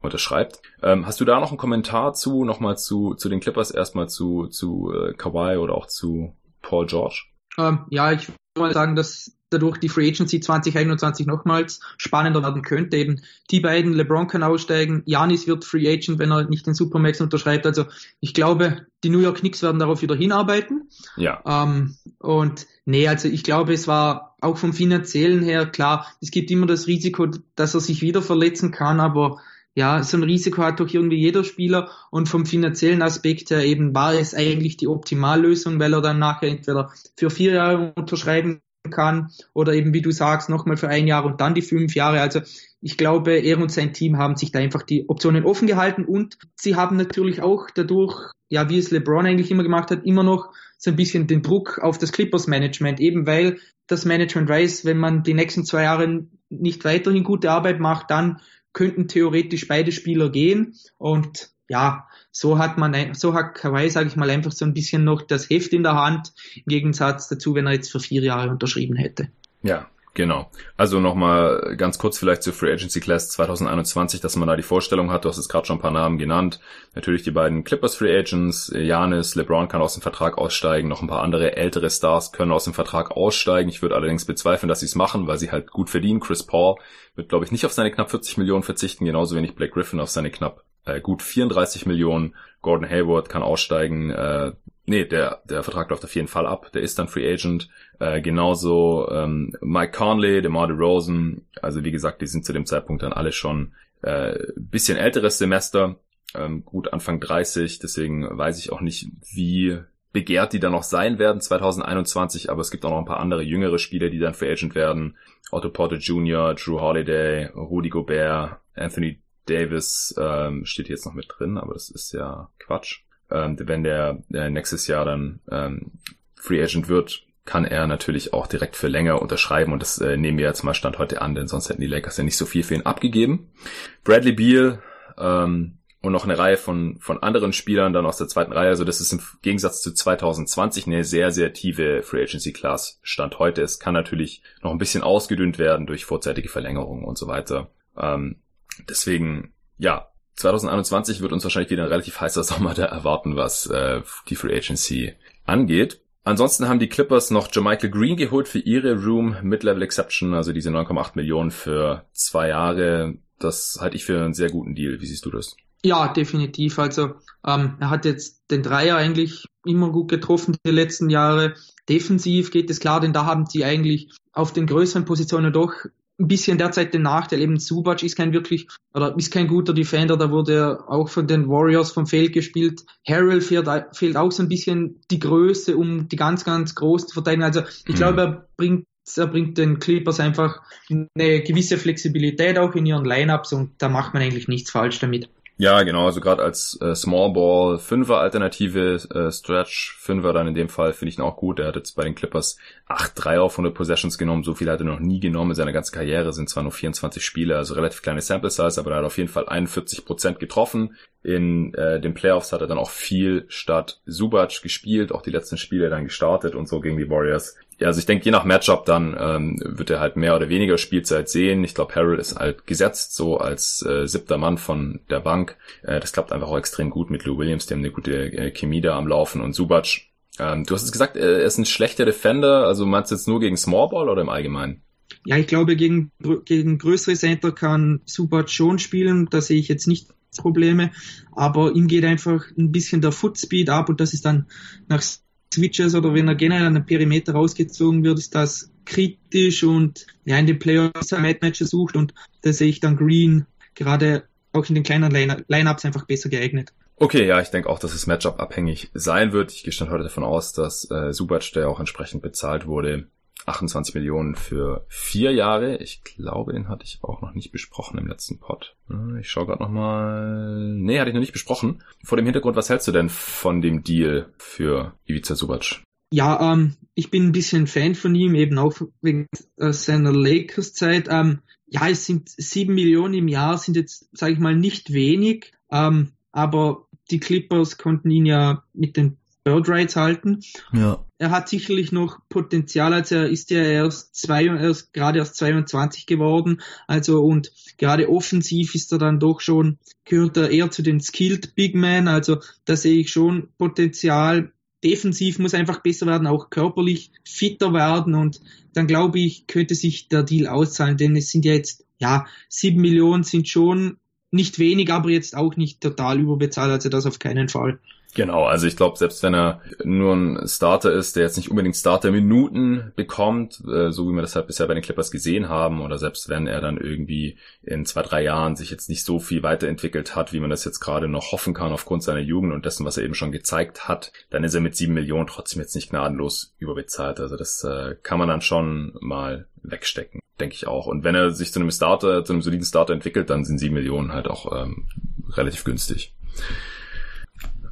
[SPEAKER 1] unterschreibt. Ähm, hast du da noch einen Kommentar zu, nochmal zu, zu den Clippers, erstmal zu, zu äh, Kawhi oder auch zu Paul George?
[SPEAKER 3] Ähm, ja, ich würde mal sagen, dass dadurch die Free Agency 2021 nochmals spannender werden könnte. Eben die beiden, LeBron kann aussteigen, Janis wird Free Agent, wenn er nicht den Supermax unterschreibt. Also ich glaube, die New York Knicks werden darauf wieder hinarbeiten.
[SPEAKER 1] Ja.
[SPEAKER 3] Ähm, und nee, also ich glaube, es war auch vom finanziellen her klar, es gibt immer das Risiko, dass er sich wieder verletzen kann, aber ja, so ein Risiko hat doch irgendwie jeder Spieler und vom finanziellen Aspekt her eben war es eigentlich die Optimallösung, weil er dann nachher entweder für vier Jahre unterschreiben kann. Oder eben, wie du sagst, nochmal für ein Jahr und dann die fünf Jahre. Also ich glaube, er und sein Team haben sich da einfach die Optionen offen gehalten und sie haben natürlich auch dadurch, ja, wie es LeBron eigentlich immer gemacht hat, immer noch so ein bisschen den Druck auf das Clippers-Management, eben weil das Management weiß, wenn man die nächsten zwei Jahre nicht weiterhin gute Arbeit macht, dann könnten theoretisch beide Spieler gehen. Und ja, so hat man, so hat Kawhi, sage ich mal, einfach so ein bisschen noch das Heft in der Hand, im Gegensatz dazu, wenn er jetzt für vier Jahre unterschrieben hätte.
[SPEAKER 1] Ja, Genau. Also nochmal ganz kurz vielleicht zur Free Agency Class 2021, dass man da die Vorstellung hat. Du hast es gerade schon ein paar Namen genannt. Natürlich die beiden Clippers Free Agents. Janis, LeBron kann aus dem Vertrag aussteigen. Noch ein paar andere ältere Stars können aus dem Vertrag aussteigen. Ich würde allerdings bezweifeln, dass sie es machen, weil sie halt gut verdienen. Chris Paul wird, glaube ich, nicht auf seine knapp 40 Millionen verzichten. Genauso wenig Blake Griffin auf seine knapp äh, gut 34 Millionen. Gordon Hayward kann aussteigen. Äh, nee, der, der Vertrag läuft auf jeden Fall ab. Der ist dann Free Agent. Äh, genauso ähm, Mike Conley, DeMar DeRozan. Also wie gesagt, die sind zu dem Zeitpunkt dann alle schon äh, bisschen älteres Semester. Ähm, gut Anfang 30. Deswegen weiß ich auch nicht, wie begehrt die dann noch sein werden 2021, aber es gibt auch noch ein paar andere jüngere Spieler, die dann Free Agent werden. Otto Porter Jr., Drew Holiday, Rudy Gobert, Anthony Davis ähm, steht jetzt noch mit drin, aber das ist ja Quatsch. Ähm, wenn der, der nächstes Jahr dann ähm, Free Agent wird, kann er natürlich auch direkt für länger unterschreiben und das äh, nehmen wir jetzt mal Stand heute an, denn sonst hätten die Lakers ja nicht so viel für ihn abgegeben. Bradley Beal ähm, und noch eine Reihe von, von anderen Spielern dann aus der zweiten Reihe. Also das ist im Gegensatz zu 2020 eine sehr, sehr tiefe Free Agency Class Stand heute. Es kann natürlich noch ein bisschen ausgedünnt werden durch vorzeitige Verlängerungen und so weiter. Ähm, deswegen, ja, 2021 wird uns wahrscheinlich wieder ein relativ heißer [laughs] Sommer da erwarten, was äh, die Free Agency angeht. Ansonsten haben die Clippers noch Jermichael Green geholt für ihre Room Mid-Level Exception, also diese 9,8 Millionen für zwei Jahre. Das halte ich für einen sehr guten Deal. Wie siehst du das?
[SPEAKER 3] Ja, definitiv. Also ähm, er hat jetzt den Dreier eigentlich immer gut getroffen die letzten Jahre. Defensiv geht es klar, denn da haben sie eigentlich auf den größeren Positionen doch ein bisschen derzeit den Nachteil. Eben Subac ist kein wirklich, oder ist kein guter Defender, da wurde er auch von den Warriors vom Feld gespielt. Harrell fehlt, fehlt auch so ein bisschen die Größe, um die ganz, ganz großen zu verteidigen. Also ich mhm. glaube, er bringt er bringt den Clippers einfach eine gewisse Flexibilität auch in ihren Lineups und da macht man eigentlich nichts falsch damit.
[SPEAKER 1] Ja, genau, also gerade als äh, Small Ball Fünfer Alternative, äh, Stretch Fünfer dann in dem Fall finde ich ihn auch gut. Er hat jetzt bei den Clippers 8 3 auf 100 Possessions genommen, so viel hat er noch nie genommen in seiner ganzen Karriere, sind zwar nur 24 Spiele, also relativ kleine Sample Size, aber er hat auf jeden Fall 41 Prozent getroffen. In äh, den Playoffs hat er dann auch viel statt Subac gespielt, auch die letzten Spiele dann gestartet und so gegen die Warriors ja, also ich denke, je nach Matchup dann ähm, wird er halt mehr oder weniger Spielzeit sehen. Ich glaube, Harold ist halt gesetzt so als äh, siebter Mann von der Bank. Äh, das klappt einfach auch extrem gut mit Lou Williams, die haben eine gute äh, Chemie da am Laufen und Subac. Ähm, du hast es gesagt, er ist ein schlechter Defender. Also meinst du jetzt nur gegen Smallball oder im Allgemeinen?
[SPEAKER 3] Ja, ich glaube, gegen, gegen größere Center kann Subac schon spielen. Da sehe ich jetzt nicht Probleme. Aber ihm geht einfach ein bisschen der Footspeed ab und das ist dann nach Switches oder wenn er generell an den Perimeter rausgezogen wird, ist das kritisch und ja, in den Playoffs ein Matches sucht und da sehe ich dann Green gerade auch in den kleinen Lineups einfach besser geeignet.
[SPEAKER 1] Okay, ja, ich denke auch, dass es Matchup abhängig sein wird. Ich gehe stand heute davon aus, dass äh, Subac, der auch entsprechend bezahlt wurde, 28 Millionen für vier Jahre. Ich glaube, den hatte ich auch noch nicht besprochen im letzten Pod. Äh, ich schaue gerade nochmal. Nee, hatte ich noch nicht besprochen. Vor dem Hintergrund, was hältst du denn von dem Deal für Ivica Subac?
[SPEAKER 3] Ja, ähm, ich bin ein bisschen Fan von ihm, eben auch wegen äh, seiner Lakers-Zeit. Ähm, ja, es sind sieben Millionen im Jahr, sind jetzt, sage ich mal, nicht wenig. Ähm, aber die Clippers konnten ihn ja mit den Bird Rights halten. Ja. Er hat sicherlich noch Potenzial, also er ist ja erst zwei, er ist gerade erst 22 geworden, also und gerade offensiv ist er dann doch schon, gehört er eher zu den Skilled Big Men, also da sehe ich schon Potenzial. Defensiv muss einfach besser werden, auch körperlich fitter werden und dann glaube ich, könnte sich der Deal auszahlen, denn es sind ja jetzt, ja, sieben Millionen sind schon nicht wenig, aber jetzt auch nicht total überbezahlt, also das auf keinen Fall.
[SPEAKER 1] Genau, also ich glaube, selbst wenn er nur ein Starter ist, der jetzt nicht unbedingt Starter-Minuten bekommt, äh, so wie wir das halt bisher bei den Clippers gesehen haben, oder selbst wenn er dann irgendwie in zwei, drei Jahren sich jetzt nicht so viel weiterentwickelt hat, wie man das jetzt gerade noch hoffen kann aufgrund seiner Jugend und dessen, was er eben schon gezeigt hat, dann ist er mit sieben Millionen trotzdem jetzt nicht gnadenlos überbezahlt. Also das äh, kann man dann schon mal wegstecken, denke ich auch. Und wenn er sich zu einem Starter, zu einem soliden Starter entwickelt, dann sind sieben Millionen halt auch ähm, relativ günstig.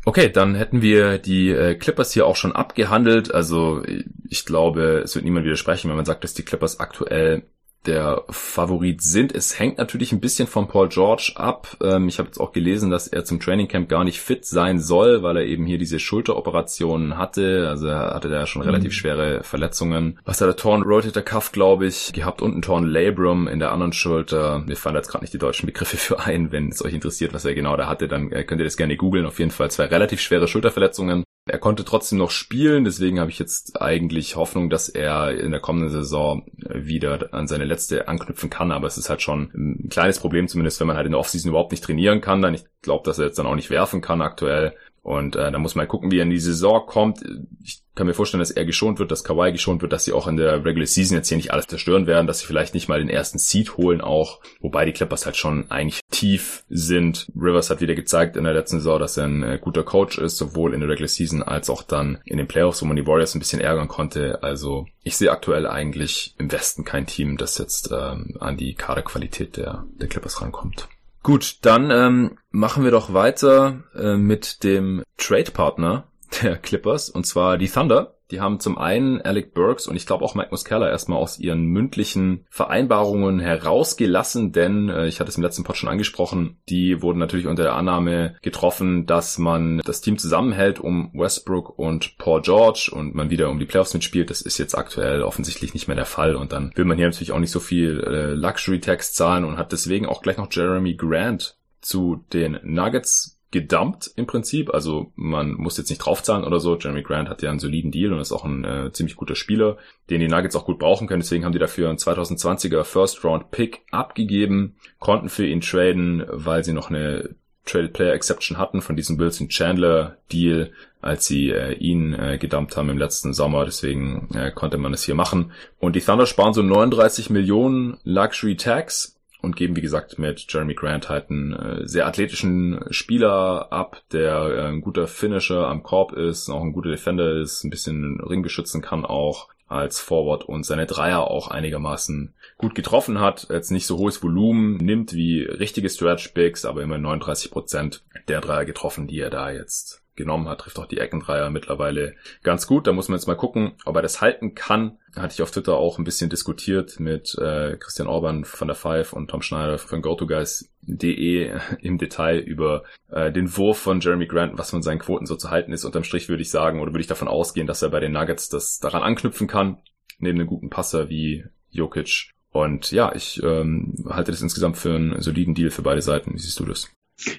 [SPEAKER 1] Okay, dann hätten wir die äh, Clippers hier auch schon abgehandelt. Also ich glaube, es wird niemand widersprechen, wenn man sagt, dass die Clippers aktuell der Favorit sind. Es hängt natürlich ein bisschen von Paul George ab. Ähm, ich habe jetzt auch gelesen, dass er zum Training Camp gar nicht fit sein soll, weil er eben hier diese Schulteroperationen hatte. Also er hatte da schon mhm. relativ schwere Verletzungen. Was hat er? Torn Rotator Cuff, glaube ich, gehabt und ein Torn Labrum in der anderen Schulter. Mir fallen jetzt gerade nicht die deutschen Begriffe für ein. Wenn es euch interessiert, was er genau da hatte, dann äh, könnt ihr das gerne googeln. Auf jeden Fall zwei relativ schwere Schulterverletzungen. Er konnte trotzdem noch spielen, deswegen habe ich jetzt eigentlich Hoffnung, dass er in der kommenden Saison wieder an seine letzte anknüpfen kann, aber es ist halt schon ein kleines Problem, zumindest wenn man halt in der Offseason überhaupt nicht trainieren kann, dann ich glaube, dass er jetzt dann auch nicht werfen kann aktuell. Und äh, da muss man gucken, wie er in die Saison kommt. Ich kann mir vorstellen, dass er geschont wird, dass Kawhi geschont wird, dass sie auch in der Regular Season jetzt hier nicht alles zerstören werden, dass sie vielleicht nicht mal den ersten Seed holen auch. Wobei die Clippers halt schon eigentlich tief sind. Rivers hat wieder gezeigt in der letzten Saison, dass er ein äh, guter Coach ist, sowohl in der Regular Season als auch dann in den Playoffs, wo man die Warriors ein bisschen ärgern konnte. Also ich sehe aktuell eigentlich im Westen kein Team, das jetzt ähm, an die Kaderqualität der, der Clippers rankommt. Gut, dann ähm, machen wir doch weiter äh, mit dem Trade-Partner der Clippers, und zwar die Thunder. Die haben zum einen Alec Burks und ich glaube auch Mike Muscala erstmal aus ihren mündlichen Vereinbarungen herausgelassen, denn äh, ich hatte es im letzten Pod schon angesprochen, die wurden natürlich unter der Annahme getroffen, dass man das Team zusammenhält um Westbrook und Paul George und man wieder um die Playoffs mitspielt. Das ist jetzt aktuell offensichtlich nicht mehr der Fall und dann will man hier natürlich auch nicht so viel äh, Luxury Tax zahlen und hat deswegen auch gleich noch Jeremy Grant zu den Nuggets gedumpt im Prinzip. Also man muss jetzt nicht draufzahlen oder so. Jeremy Grant hat ja einen soliden Deal und ist auch ein äh, ziemlich guter Spieler, den die Nuggets auch gut brauchen können. Deswegen haben die dafür einen 2020er First Round Pick abgegeben, konnten für ihn traden, weil sie noch eine Traded Player Exception hatten von diesem Wilson Chandler Deal, als sie äh, ihn äh, gedumpt haben im letzten Sommer. Deswegen äh, konnte man es hier machen. Und die Thunder sparen so 39 Millionen Luxury Tax und geben, wie gesagt, mit Jeremy Grant halt einen äh, sehr athletischen Spieler ab, der äh, ein guter Finisher am Korb ist, auch ein guter Defender ist, ein bisschen Ring beschützen kann auch als Forward und seine Dreier auch einigermaßen gut getroffen hat. Jetzt nicht so hohes Volumen nimmt wie richtige Stretch Bigs, aber immer 39 Prozent der Dreier getroffen, die er da jetzt genommen hat, trifft auch die Eckendreier mittlerweile ganz gut. Da muss man jetzt mal gucken, ob er das halten kann. Hatte ich auf Twitter auch ein bisschen diskutiert mit äh, Christian Orban von der Five und Tom Schneider von GoToGuys.de [laughs] im Detail über äh, den Wurf von Jeremy Grant, was von seinen Quoten so zu halten ist. Unterm Strich würde ich sagen, oder würde ich davon ausgehen, dass er bei den Nuggets das daran anknüpfen kann, neben einem guten Passer wie Jokic. Und ja, ich ähm, halte das insgesamt für einen soliden Deal für beide Seiten. Wie siehst du das?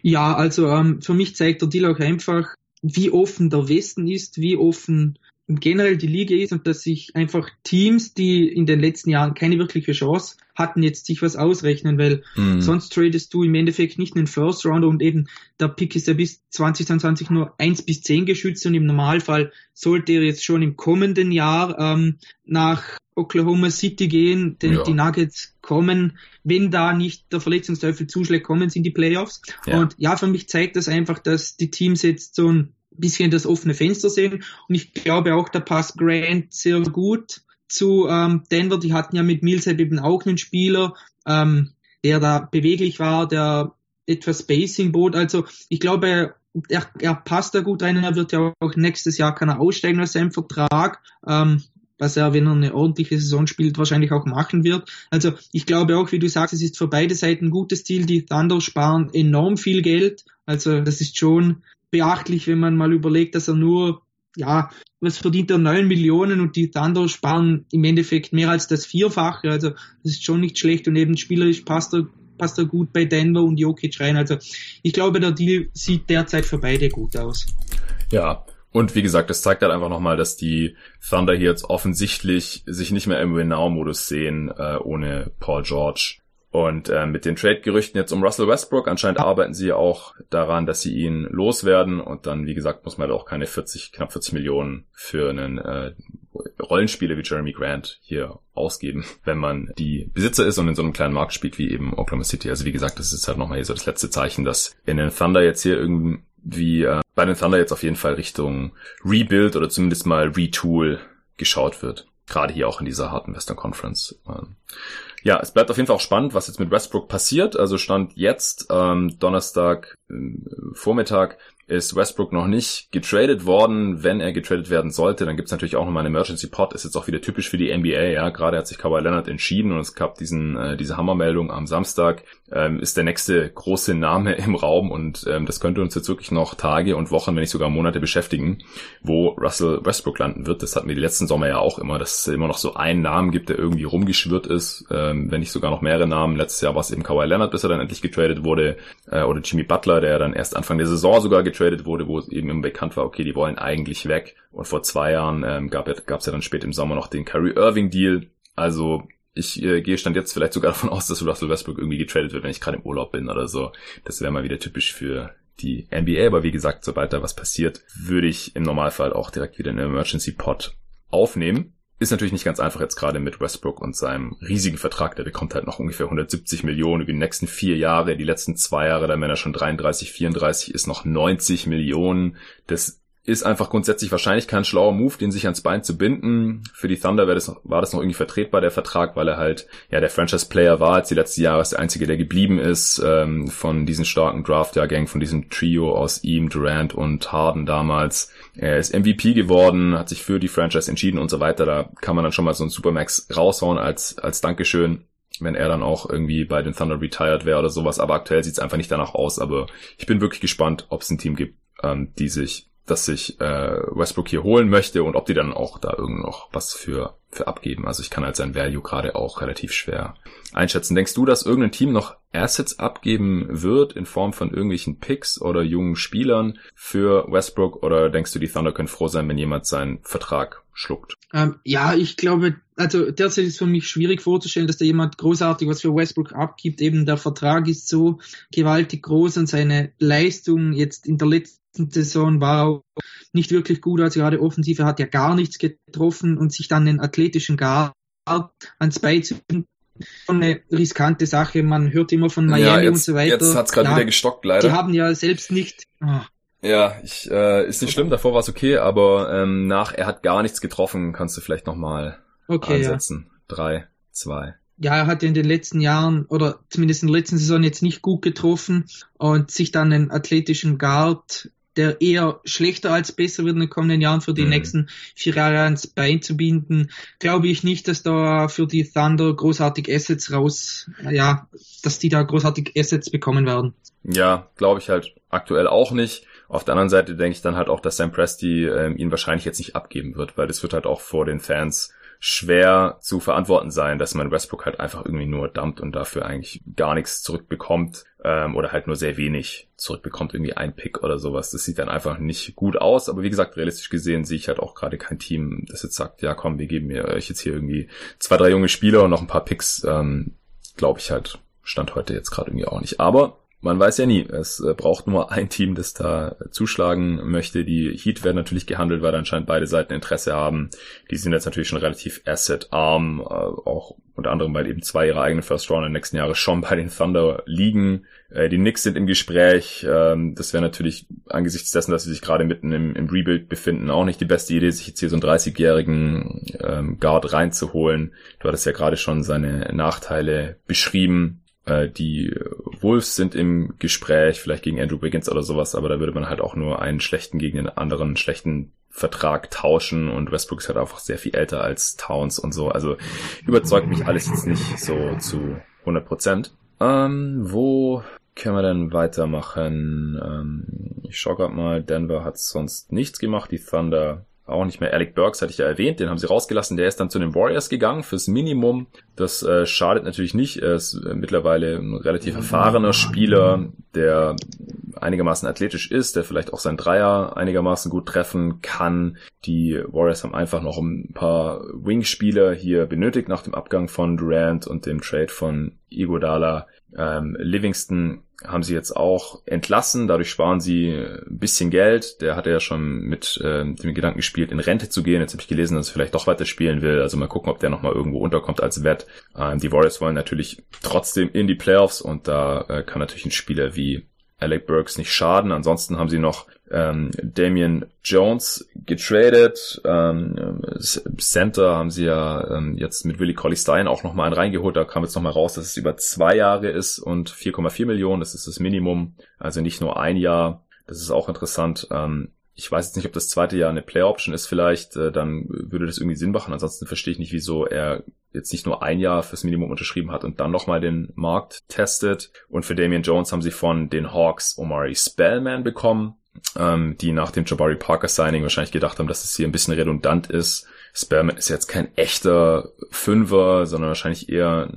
[SPEAKER 3] Ja, also ähm, für mich zeigt der Deal auch einfach, wie offen der Westen ist, wie offen generell die Liga ist und dass sich einfach Teams, die in den letzten Jahren keine wirkliche Chance hatten, jetzt sich was ausrechnen, weil mhm. sonst tradest du im Endeffekt nicht einen First Rounder und eben der Pick ist ja bis 2022 nur eins bis zehn geschützt und im Normalfall sollte er jetzt schon im kommenden Jahr ähm, nach Oklahoma City gehen, denn ja. die Nuggets kommen, wenn da nicht der Verletzungsteufel zuschlägt, kommen sie in die Playoffs. Ja. Und ja, für mich zeigt das einfach, dass die Teams jetzt so ein bisschen das offene Fenster sehen. Und ich glaube auch, da passt Grant sehr gut zu ähm, Denver. Die hatten ja mit Millsap eben auch einen Spieler, ähm, der da beweglich war, der etwas Spacing bot. Also ich glaube, er, er passt da gut rein. Er wird ja auch nächstes Jahr kann er aussteigen aus seinem Vertrag. Ähm, was er, wenn er eine ordentliche Saison spielt, wahrscheinlich auch machen wird. Also ich glaube auch, wie du sagst, es ist für beide Seiten ein gutes Ziel. Die Thunder sparen enorm viel Geld. Also das ist schon beachtlich, wenn man mal überlegt, dass er nur, ja, was verdient er? 9 Millionen und die Thunder sparen im Endeffekt mehr als das Vierfache. Also das ist schon nicht schlecht und eben spielerisch passt er passt er gut bei Denver und Jokic rein. Also ich glaube, der Deal sieht derzeit für beide gut aus.
[SPEAKER 1] Ja, und wie gesagt, das zeigt halt einfach nochmal, dass die Thunder hier jetzt offensichtlich sich nicht mehr im Win-Now-Modus sehen, äh, ohne Paul George. Und äh, mit den Trade-Gerüchten jetzt um Russell Westbrook, anscheinend arbeiten sie auch daran, dass sie ihn loswerden. Und dann, wie gesagt, muss man halt auch keine 40, knapp 40 Millionen für einen äh, Rollenspieler wie Jeremy Grant hier ausgeben, [laughs] wenn man die Besitzer ist und in so einem kleinen Markt spielt wie eben Oklahoma City. Also wie gesagt, das ist halt nochmal hier so das letzte Zeichen, dass in den Thunder jetzt hier irgendwie äh, bei den Thunder jetzt auf jeden Fall Richtung Rebuild oder zumindest mal Retool geschaut wird. Gerade hier auch in dieser harten Western Conference. Ähm, ja, es bleibt auf jeden Fall auch spannend, was jetzt mit Westbrook passiert. Also stand jetzt ähm, Donnerstag äh, Vormittag ist Westbrook noch nicht getradet worden. Wenn er getradet werden sollte, dann gibt's natürlich auch nochmal einen Emergency Pot. Ist jetzt auch wieder typisch für die NBA. Ja, gerade hat sich Kawhi Leonard entschieden und es gab diesen äh, diese Hammermeldung am Samstag. Ähm, ist der nächste große Name [laughs] im Raum und ähm, das könnte uns jetzt wirklich noch Tage und Wochen, wenn nicht sogar Monate beschäftigen, wo Russell Westbrook landen wird. Das hatten wir die letzten Sommer ja auch immer, dass es immer noch so einen Namen gibt, der irgendwie rumgeschwirrt ist, ähm, wenn nicht sogar noch mehrere Namen. Letztes Jahr war es eben Kawhi Leonard, bis er dann endlich getradet wurde, äh, oder Jimmy Butler, der dann erst Anfang der Saison sogar getradet wurde, wo es eben immer bekannt war, okay, die wollen eigentlich weg. Und vor zwei Jahren ähm, gab es ja dann spät im Sommer noch den Kyrie Irving Deal. Also ich äh, gehe stand jetzt vielleicht sogar davon aus, dass Russell Westbrook irgendwie getradet wird, wenn ich gerade im Urlaub bin oder so. Das wäre mal wieder typisch für die NBA. Aber wie gesagt, sobald da was passiert, würde ich im Normalfall auch direkt wieder einen Emergency Pot aufnehmen. Ist natürlich nicht ganz einfach jetzt gerade mit Westbrook und seinem riesigen Vertrag. Der bekommt halt noch ungefähr 170 Millionen über die nächsten vier Jahre. Die letzten zwei Jahre, da wenn er schon 33, 34 ist, noch 90 Millionen. Das ist einfach grundsätzlich wahrscheinlich kein schlauer Move, den sich ans Bein zu binden. Für die Thunder war das, noch, war das noch irgendwie vertretbar, der Vertrag, weil er halt ja der Franchise-Player war, als die letzten Jahre ist der einzige, der geblieben ist ähm, von diesen starken Draft-Jahrgängen, von diesem Trio aus ihm, Durant und Harden damals. Er ist MVP geworden, hat sich für die Franchise entschieden und so weiter. Da kann man dann schon mal so einen Supermax raushauen als, als Dankeschön wenn er dann auch irgendwie bei den Thunder retired wäre oder sowas. Aber aktuell sieht es einfach nicht danach aus. Aber ich bin wirklich gespannt, ob es ein Team gibt, ähm, die sich dass sich äh, Westbrook hier holen möchte und ob die dann auch da irgend noch was für, für abgeben. Also ich kann halt sein Value gerade auch relativ schwer einschätzen. Denkst du, dass irgendein Team noch Assets abgeben wird in Form von irgendwelchen Picks oder jungen Spielern für Westbrook oder denkst du, die Thunder können froh sein, wenn jemand seinen Vertrag schluckt?
[SPEAKER 3] Ähm, ja, ich glaube, also derzeit ist für mich schwierig vorzustellen, dass da jemand großartig was für Westbrook abgibt. Eben der Vertrag ist so gewaltig groß und seine Leistung jetzt in der letzten Saison war auch nicht wirklich gut, also gerade Offensive hat ja gar nichts getroffen und sich dann den athletischen Guard ans Bein zu eine riskante Sache. Man hört immer von Miami ja,
[SPEAKER 1] jetzt,
[SPEAKER 3] und so weiter.
[SPEAKER 1] Jetzt hat's gerade ja, wieder gestockt, leider.
[SPEAKER 3] Die haben ja selbst nicht.
[SPEAKER 1] Oh. Ja, ich, äh, ist nicht schlimm, davor war es okay, aber ähm, nach er hat gar nichts getroffen, kannst du vielleicht nochmal okay, ansetzen. Ja. Drei, zwei.
[SPEAKER 3] Ja, er hat in den letzten Jahren oder zumindest in der letzten Saison jetzt nicht gut getroffen und sich dann einen athletischen Guard der eher schlechter als besser wird in den kommenden Jahren für die mhm. nächsten vier Jahre ans Bein zu binden, glaube ich nicht, dass da für die Thunder großartig Assets raus, ja, dass die da großartig Assets bekommen werden.
[SPEAKER 1] Ja, glaube ich halt aktuell auch nicht. Auf der anderen Seite denke ich dann halt auch, dass Sam Presti äh, ihn wahrscheinlich jetzt nicht abgeben wird, weil das wird halt auch vor den Fans schwer zu verantworten sein, dass man Westbrook halt einfach irgendwie nur dumpt und dafür eigentlich gar nichts zurückbekommt ähm, oder halt nur sehr wenig zurückbekommt, irgendwie ein Pick oder sowas. Das sieht dann einfach nicht gut aus. Aber wie gesagt, realistisch gesehen sehe ich halt auch gerade kein Team, das jetzt sagt, ja komm, wir geben mir euch jetzt hier irgendwie zwei, drei junge Spieler und noch ein paar Picks. Ähm, Glaube ich halt, stand heute jetzt gerade irgendwie auch nicht. Aber man weiß ja nie. Es äh, braucht nur ein Team, das da zuschlagen möchte. Die Heat werden natürlich gehandelt, weil anscheinend beide Seiten Interesse haben. Die sind jetzt natürlich schon relativ asset-arm, äh, auch unter anderem, weil eben zwei ihrer eigenen First Round in den nächsten Jahren schon bei den Thunder liegen. Äh, die Knicks sind im Gespräch. Ähm, das wäre natürlich angesichts dessen, dass sie sich gerade mitten im, im, Rebuild befinden, auch nicht die beste Idee, sich jetzt hier so einen 30-jährigen ähm, Guard reinzuholen. Du hattest ja gerade schon seine Nachteile beschrieben äh, die Wolves sind im Gespräch, vielleicht gegen Andrew Wiggins oder sowas, aber da würde man halt auch nur einen schlechten gegen den anderen schlechten Vertrag tauschen und Westbrook ist halt einfach sehr viel älter als Towns und so. Also überzeugt mich alles jetzt nicht so zu 100 Prozent. Ähm, wo können wir denn weitermachen? Ähm, ich schau grad mal, Denver hat sonst nichts gemacht, die Thunder auch nicht mehr. Alec Burks hatte ich ja erwähnt, den haben sie rausgelassen. Der ist dann zu den Warriors gegangen fürs Minimum. Das äh, schadet natürlich nicht. Er ist äh, mittlerweile ein relativ erfahrener Spieler, der einigermaßen athletisch ist, der vielleicht auch sein Dreier einigermaßen gut treffen kann. Die Warriors haben einfach noch ein paar Wing-Spieler hier benötigt nach dem Abgang von Durant und dem Trade von Igodala. Ähm, Livingston haben sie jetzt auch entlassen. Dadurch sparen sie ein bisschen Geld. Der hatte ja schon mit äh, dem Gedanken gespielt, in Rente zu gehen. Jetzt habe ich gelesen, dass er vielleicht doch weiter spielen will. Also mal gucken, ob der nochmal irgendwo unterkommt als Wett. Ähm, die Warriors wollen natürlich trotzdem in die Playoffs und da äh, kann natürlich ein Spieler wie Alec Burks nicht schaden. Ansonsten haben sie noch ähm, Damian Jones getradet. Ähm, Center haben sie ja ähm, jetzt mit Willie Colley Stein auch nochmal einen reingeholt. Da kam jetzt nochmal raus, dass es über zwei Jahre ist und 4,4 Millionen. Das ist das Minimum. Also nicht nur ein Jahr. Das ist auch interessant. Ähm, ich weiß jetzt nicht, ob das zweite Jahr eine Player Option ist vielleicht, äh, dann würde das irgendwie Sinn machen. Ansonsten verstehe ich nicht, wieso er jetzt nicht nur ein Jahr fürs Minimum unterschrieben hat und dann nochmal den Markt testet. Und für Damian Jones haben sie von den Hawks Omari Spellman bekommen, ähm, die nach dem Jabari Parker Signing wahrscheinlich gedacht haben, dass es hier ein bisschen redundant ist. Spellman ist jetzt kein echter Fünfer, sondern wahrscheinlich eher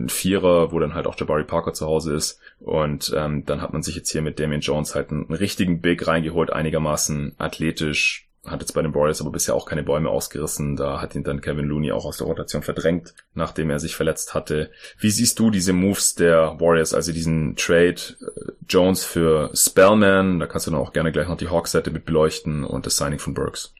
[SPEAKER 1] ein Vierer, wo dann halt auch Jabari Parker zu Hause ist. Und ähm, dann hat man sich jetzt hier mit Damian Jones halt einen, richtigen Big reingeholt, einigermaßen athletisch, hat jetzt bei den Warriors aber bisher auch keine Bäume ausgerissen. Da hat ihn dann Kevin Looney auch aus der Rotation verdrängt, nachdem er sich verletzt hatte. Wie siehst du diese Moves der Warriors, also diesen Trade äh, Jones für Spellman? Da kannst du dann auch gerne gleich noch die Hawks-Seite mit beleuchten und das Signing von Burks.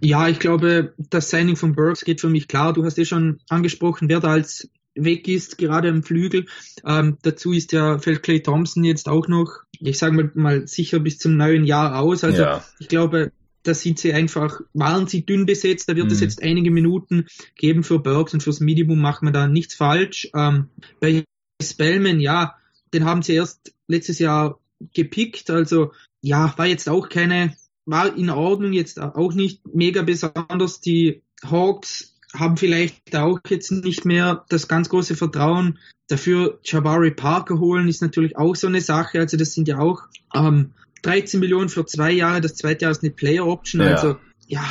[SPEAKER 3] Ja, ich glaube, das Signing von Burks geht für mich klar. Du hast eh schon angesprochen, wer da als weg ist, gerade am Flügel. Ähm, dazu ist ja, fällt Clay Thompson jetzt auch noch, ich sage mal, mal sicher bis zum neuen Jahr aus. Also ja. ich glaube, da sind sie einfach, waren sie dünn besetzt, da wird mhm. es jetzt einige Minuten geben für Burks und fürs Minimum macht man da nichts falsch. Ähm, bei Spellman, ja, den haben sie erst letztes Jahr gepickt, also ja, war jetzt auch keine, war in Ordnung, jetzt auch nicht mega besonders. Die Hawks haben vielleicht auch jetzt nicht mehr das ganz große Vertrauen. Dafür Jabari Parker holen ist natürlich auch so eine Sache. Also das sind ja auch ähm, 13 Millionen für zwei Jahre. Das zweite Jahr ist eine Player Option. Ja. Also ja,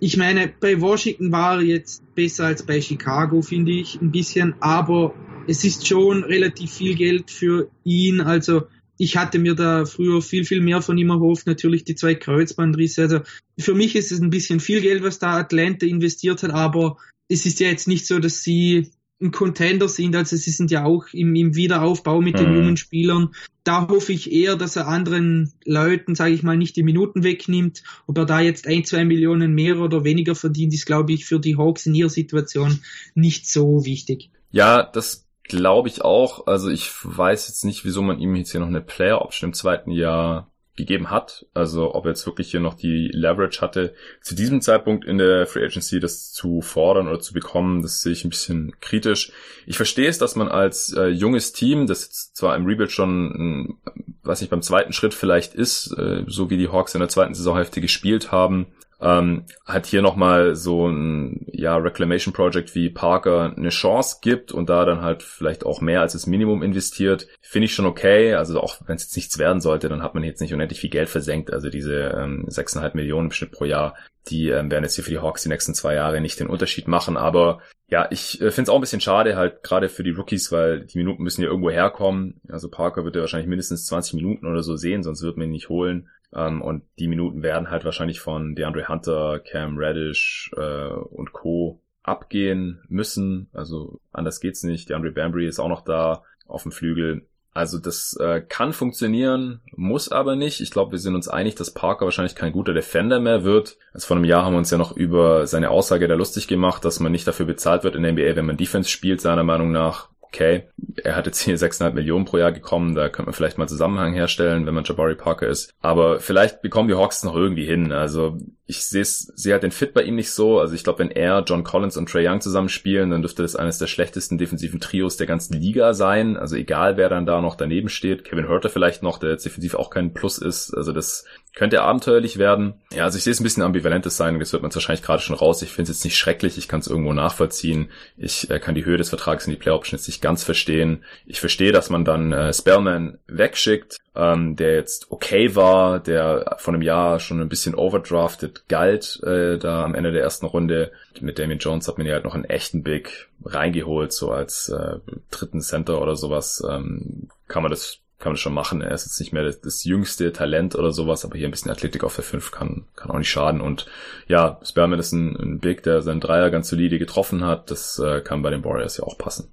[SPEAKER 3] ich meine, bei Washington war jetzt besser als bei Chicago, finde ich, ein bisschen. Aber es ist schon relativ viel Geld für ihn. Also ich hatte mir da früher viel, viel mehr von ihm erhofft. Natürlich die zwei Kreuzbandrisse. Also für mich ist es ein bisschen viel Geld, was da Atlanta investiert hat, aber es ist ja jetzt nicht so, dass sie ein Contender sind, also sie sind ja auch im, im Wiederaufbau mit den mhm. jungen Spielern. Da hoffe ich eher, dass er anderen Leuten, sage ich mal, nicht die Minuten wegnimmt. Ob er da jetzt ein, zwei Millionen mehr oder weniger verdient, ist, glaube ich, für die Hawks in ihrer Situation nicht so wichtig.
[SPEAKER 1] Ja, das Glaube ich auch. Also ich weiß jetzt nicht, wieso man ihm jetzt hier noch eine Player Option im zweiten Jahr gegeben hat. Also ob er jetzt wirklich hier noch die Leverage hatte, zu diesem Zeitpunkt in der Free Agency das zu fordern oder zu bekommen, das sehe ich ein bisschen kritisch. Ich verstehe es, dass man als äh, junges Team, das jetzt zwar im Rebuild schon, äh, weiß nicht, beim zweiten Schritt vielleicht ist, äh, so wie die Hawks in der zweiten Saisonhälfte gespielt haben, ähm, hat hier nochmal so ein ja, Reclamation Project wie Parker eine Chance gibt und da dann halt vielleicht auch mehr als das Minimum investiert, finde ich schon okay. Also auch wenn es jetzt nichts werden sollte, dann hat man jetzt nicht unendlich viel Geld versenkt. Also diese ähm, 6,5 Millionen im Schnitt pro Jahr, die ähm, werden jetzt hier für die Hawks die nächsten zwei Jahre nicht den Unterschied machen. Aber ja, ich äh, finde es auch ein bisschen schade, halt gerade für die Rookies, weil die Minuten müssen ja irgendwo herkommen. Also Parker wird ja wahrscheinlich mindestens 20 Minuten oder so sehen, sonst wird man ihn nicht holen. Ähm, und die Minuten werden halt wahrscheinlich von DeAndre Hunter, Cam Reddish äh, und Co. abgehen müssen. Also anders geht's nicht. DeAndre Bambry ist auch noch da auf dem Flügel. Also das äh, kann funktionieren, muss aber nicht. Ich glaube, wir sind uns einig, dass Parker wahrscheinlich kein guter Defender mehr wird. Also vor einem Jahr haben wir uns ja noch über seine Aussage da lustig gemacht, dass man nicht dafür bezahlt wird in der NBA, wenn man Defense spielt, seiner Meinung nach okay, er hat jetzt hier 6,5 Millionen pro Jahr gekommen, da könnte man vielleicht mal Zusammenhang herstellen, wenn man Jabari Parker ist. Aber vielleicht bekommen die Hawks noch irgendwie hin. Also ich sehe sehe halt den Fit bei ihm nicht so. Also ich glaube, wenn er, John Collins und Trey Young zusammen spielen, dann dürfte das eines der schlechtesten defensiven Trios der ganzen Liga sein. Also egal, wer dann da noch daneben steht. Kevin Herter vielleicht noch, der jetzt defensiv auch kein Plus ist. Also das könnte abenteuerlich werden. Ja, also ich sehe es ein bisschen ambivalentes sein. Das wird man wahrscheinlich gerade schon raus. Ich finde es jetzt nicht schrecklich. Ich kann es irgendwo nachvollziehen. Ich äh, kann die Höhe des Vertrags in die Play-Option jetzt nicht ganz verstehen. Ich verstehe, dass man dann äh, Spellman wegschickt, ähm, der jetzt okay war, der von einem Jahr schon ein bisschen overdrafted galt, äh, da am Ende der ersten Runde. Mit Damien Jones hat man ja halt noch einen echten Big reingeholt, so als äh, dritten Center oder sowas. Ähm, kann man das kann man das schon machen. Er ist jetzt nicht mehr das, das, jüngste Talent oder sowas, aber hier ein bisschen Athletik auf der 5 kann, kann auch nicht schaden. Und ja, Sperman ist ein, ein Big, der seinen Dreier ganz solide getroffen hat. Das äh, kann bei den Warriors ja auch passen.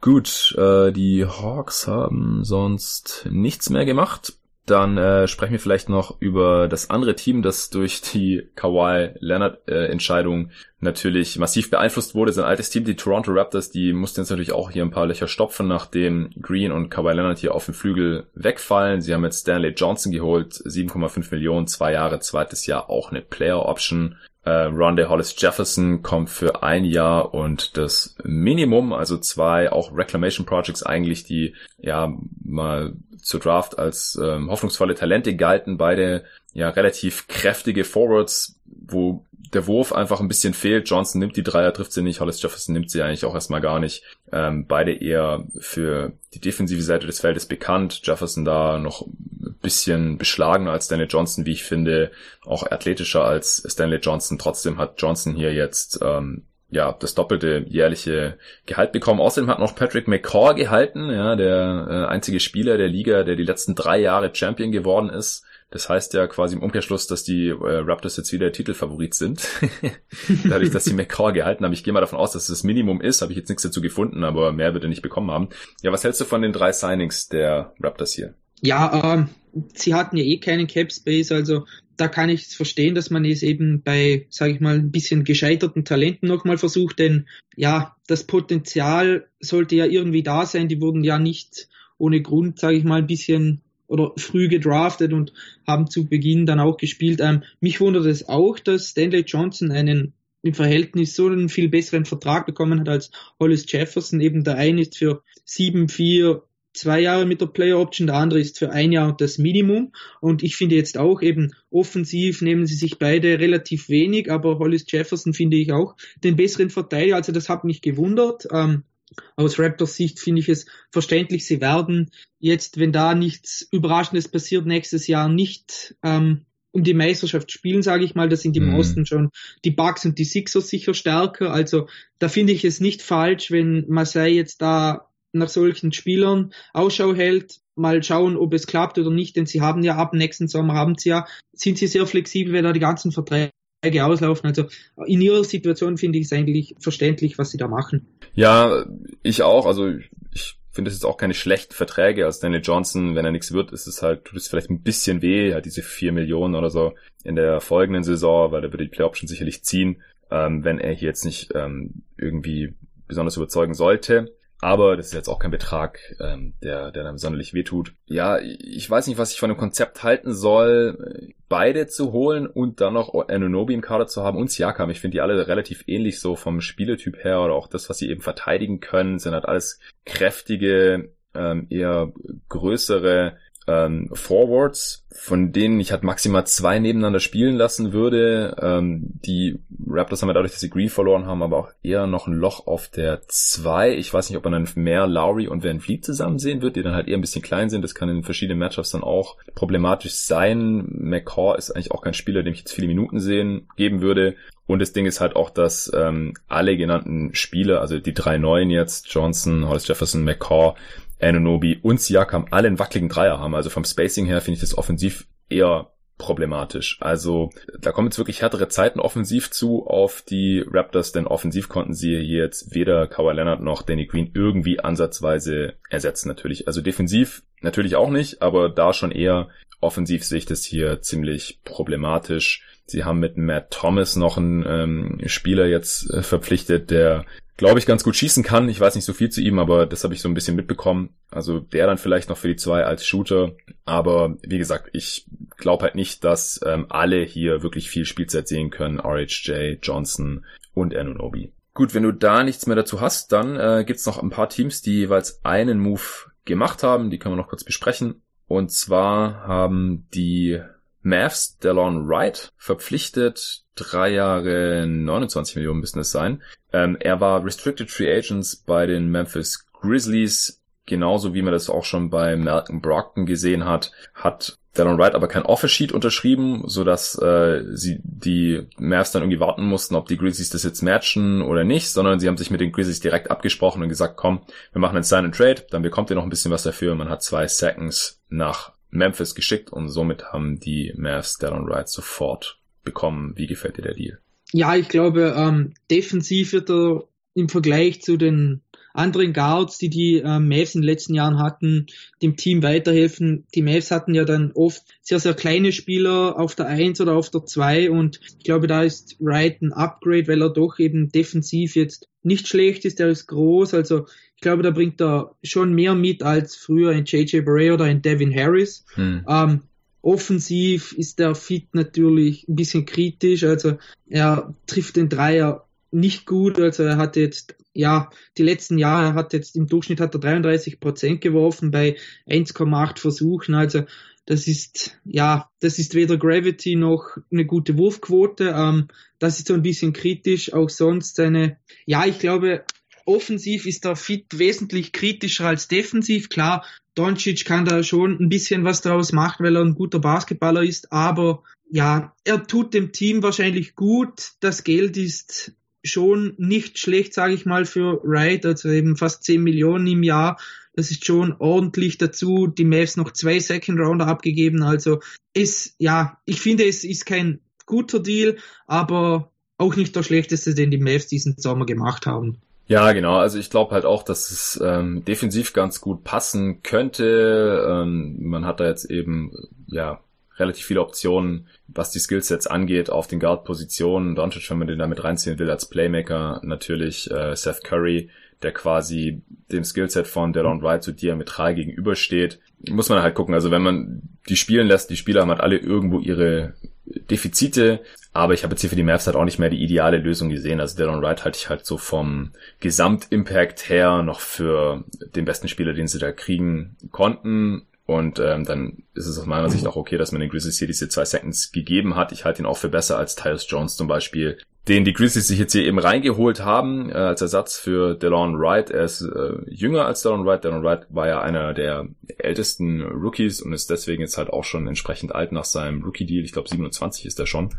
[SPEAKER 1] Gut, äh, die Hawks haben sonst nichts mehr gemacht. Dann äh, sprechen wir vielleicht noch über das andere Team, das durch die Kawhi Leonard äh, Entscheidung natürlich massiv beeinflusst wurde. Sein altes Team, die Toronto Raptors, die mussten jetzt natürlich auch hier ein paar Löcher stopfen, nachdem Green und Kawhi Leonard hier auf dem Flügel wegfallen. Sie haben jetzt Stanley Johnson geholt, 7,5 Millionen, zwei Jahre, zweites Jahr auch eine Player Option. Äh, Rondé Hollis Jefferson kommt für ein Jahr und das Minimum, also zwei auch Reclamation Projects eigentlich, die ja mal zur Draft als ähm, hoffnungsvolle Talente galten, beide ja relativ kräftige Forwards, wo der Wurf einfach ein bisschen fehlt. Johnson nimmt die Dreier, trifft sie nicht. Hollis Jefferson nimmt sie eigentlich auch erstmal gar nicht. Ähm, beide eher für die defensive Seite des Feldes bekannt. Jefferson da noch ein bisschen beschlagener als Stanley Johnson, wie ich finde. Auch athletischer als Stanley Johnson. Trotzdem hat Johnson hier jetzt ähm, ja, das doppelte jährliche Gehalt bekommen. Außerdem hat noch Patrick McCaw gehalten, ja, der äh, einzige Spieler der Liga, der die letzten drei Jahre Champion geworden ist. Das heißt ja quasi im Umkehrschluss, dass die äh, Raptors jetzt wieder Titelfavorit sind. [laughs] Dadurch, dass sie McCaw gehalten haben. Ich gehe mal davon aus, dass es das Minimum ist. Habe ich jetzt nichts dazu gefunden, aber mehr wird er nicht bekommen haben. Ja, was hältst du von den drei Signings der Raptors hier?
[SPEAKER 3] Ja, ähm, sie hatten ja eh keinen Cap Space, also da kann ich es verstehen, dass man es eben bei, sage ich mal, ein bisschen gescheiterten Talenten nochmal versucht, denn ja, das Potenzial sollte ja irgendwie da sein. Die wurden ja nicht ohne Grund, sage ich mal, ein bisschen oder früh gedraftet und haben zu Beginn dann auch gespielt. Ähm, mich wundert es auch, dass Stanley Johnson einen im Verhältnis so einen viel besseren Vertrag bekommen hat als Hollis Jefferson. Eben der eine ist für sieben, vier, zwei Jahre mit der Player Option, der andere ist für ein Jahr das Minimum. Und ich finde jetzt auch eben offensiv nehmen sie sich beide relativ wenig, aber Hollis Jefferson finde ich auch den besseren Verteidiger. Also das hat mich gewundert. Ähm, aus Raptors Sicht finde ich es verständlich, sie werden jetzt, wenn da nichts Überraschendes passiert, nächstes Jahr nicht ähm, um die Meisterschaft spielen, sage ich mal. Da sind im mhm. Osten schon die Bucks und die Sixers sicher stärker. Also da finde ich es nicht falsch, wenn Marseille jetzt da nach solchen Spielern Ausschau hält. Mal schauen, ob es klappt oder nicht, denn sie haben ja ab nächsten Sommer haben sie ja, sind sie sehr flexibel, wenn da die ganzen Verträge auslaufen. Also in ihrer Situation finde ich es eigentlich verständlich, was sie da machen.
[SPEAKER 1] Ja, ich auch. Also ich finde es jetzt auch keine schlechten Verträge. Als Daniel Johnson, wenn er nichts wird, ist es halt, tut es vielleicht ein bisschen weh, halt diese vier Millionen oder so in der folgenden Saison, weil er würde die Play-Option sicherlich ziehen, ähm, wenn er hier jetzt nicht ähm, irgendwie besonders überzeugen sollte. Aber das ist jetzt auch kein Betrag, ähm, der, der dann sonderlich wehtut. Ja, ich weiß nicht, was ich von dem Konzept halten soll, beide zu holen und dann noch Anunobi im Kader zu haben und Siakam. Ich finde die alle relativ ähnlich so vom Spieletyp her oder auch das, was sie eben verteidigen können, sind halt alles kräftige, ähm, eher größere ähm, Forwards, von denen ich halt maximal zwei nebeneinander spielen lassen würde. Ähm, die Raptors haben ja dadurch, dass sie Green verloren haben, aber auch eher noch ein Loch auf der zwei. Ich weiß nicht, ob man dann mehr Lowry und Van Fleet zusammen sehen wird, die dann halt eher ein bisschen klein sind. Das kann in verschiedenen Matchups dann auch problematisch sein. McCaw ist eigentlich auch kein Spieler, dem ich jetzt viele Minuten sehen geben würde. Und das Ding ist halt auch, dass ähm, alle genannten Spieler, also die drei neuen jetzt, Johnson, Hollis Jefferson, McCaw, Anunobi und Siakam alle einen wackeligen Dreier haben. Also vom Spacing her finde ich das offensiv eher problematisch. Also da kommen jetzt wirklich härtere Zeiten offensiv zu auf die Raptors, denn offensiv konnten sie jetzt weder Kawhi Leonard noch Danny Green irgendwie ansatzweise ersetzen natürlich. Also defensiv natürlich auch nicht, aber da schon eher offensiv sehe ich das hier ziemlich problematisch. Sie haben mit Matt Thomas noch einen ähm, Spieler jetzt äh, verpflichtet, der glaube ich, ganz gut schießen kann. Ich weiß nicht so viel zu ihm, aber das habe ich so ein bisschen mitbekommen. Also der dann vielleicht noch für die zwei als Shooter. Aber wie gesagt, ich glaube halt nicht, dass ähm, alle hier wirklich viel Spielzeit sehen können. RHJ, Johnson und Anunobi. Gut, wenn du da nichts mehr dazu hast, dann äh, gibt's noch ein paar Teams, die jeweils einen Move gemacht haben. Die können wir noch kurz besprechen. Und zwar haben die Mavs Delon Wright verpflichtet, drei Jahre 29 Millionen es sein. Ähm, er war Restricted Free Agents bei den Memphis Grizzlies, genauso wie man das auch schon bei Malcolm Brockton gesehen hat, hat Delon Wright aber kein Offersheet unterschrieben, so dass äh, sie die Mavs dann irgendwie warten mussten, ob die Grizzlies das jetzt matchen oder nicht, sondern sie haben sich mit den Grizzlies direkt abgesprochen und gesagt, komm, wir machen einen Sign and Trade, dann bekommt ihr noch ein bisschen was dafür. Man hat zwei Seconds nach Memphis geschickt und somit haben die Mavs Delon Wright sofort bekommen. Wie gefällt dir der Deal?
[SPEAKER 3] Ja, ich glaube, ähm, defensiv wird er im Vergleich zu den anderen Guards, die die äh, Mavs in den letzten Jahren hatten, dem Team weiterhelfen. Die Mavs hatten ja dann oft sehr, sehr kleine Spieler auf der 1 oder auf der 2 und ich glaube, da ist Wright ein Upgrade, weil er doch eben defensiv jetzt nicht schlecht ist, er ist groß, also ich glaube, da bringt er schon mehr mit als früher ein JJ Barea oder ein Devin Harris. Hm. Ähm, offensiv ist der Fit natürlich ein bisschen kritisch, also er trifft den Dreier nicht gut, also er hat jetzt, ja, die letzten Jahre hat jetzt im Durchschnitt hat er 33 Prozent geworfen bei 1,8 Versuchen, also das ist, ja, das ist weder Gravity noch eine gute Wurfquote. Ähm, das ist so ein bisschen kritisch. Auch sonst seine, ja, ich glaube, offensiv ist der Fit wesentlich kritischer als defensiv. Klar, Doncic kann da schon ein bisschen was draus machen, weil er ein guter Basketballer ist, aber ja, er tut dem Team wahrscheinlich gut. Das Geld ist schon nicht schlecht, sage ich mal, für Wright, also eben fast 10 Millionen im Jahr. Das ist schon ordentlich dazu. Die Mavs noch zwei Second Rounder abgegeben. Also es, ja, ich finde, es ist kein guter Deal, aber auch nicht der schlechteste, den die Mavs diesen Sommer gemacht haben.
[SPEAKER 1] Ja, genau. Also ich glaube halt auch, dass es ähm, defensiv ganz gut passen könnte. Ähm, man hat da jetzt eben ja relativ viele Optionen, was die Skillsets angeht auf den Guard-Positionen. Doncic, wenn man den damit reinziehen will als Playmaker, natürlich äh, Seth Curry, der quasi dem Skillset von Delon Wright so diametral gegenübersteht. muss man halt gucken. Also wenn man die spielen lässt, die Spieler haben halt alle irgendwo ihre Defizite, aber ich habe jetzt hier für die Mavs halt auch nicht mehr die ideale Lösung gesehen. Also Dylan Wright halte ich halt so vom Gesamtimpact her noch für den besten Spieler, den sie da kriegen konnten. Und ähm, dann ist es aus meiner Sicht auch okay, dass man den Grizzlies hier diese zwei Seconds gegeben hat. Ich halte ihn auch für besser als Tyus Jones zum Beispiel, den die Grizzlies sich jetzt hier eben reingeholt haben äh, als Ersatz für DeLon Wright. Er ist äh, jünger als DeLon Wright. DeLon Wright war ja einer der ältesten Rookies und ist deswegen jetzt halt auch schon entsprechend alt nach seinem Rookie-Deal. Ich glaube 27 ist er schon.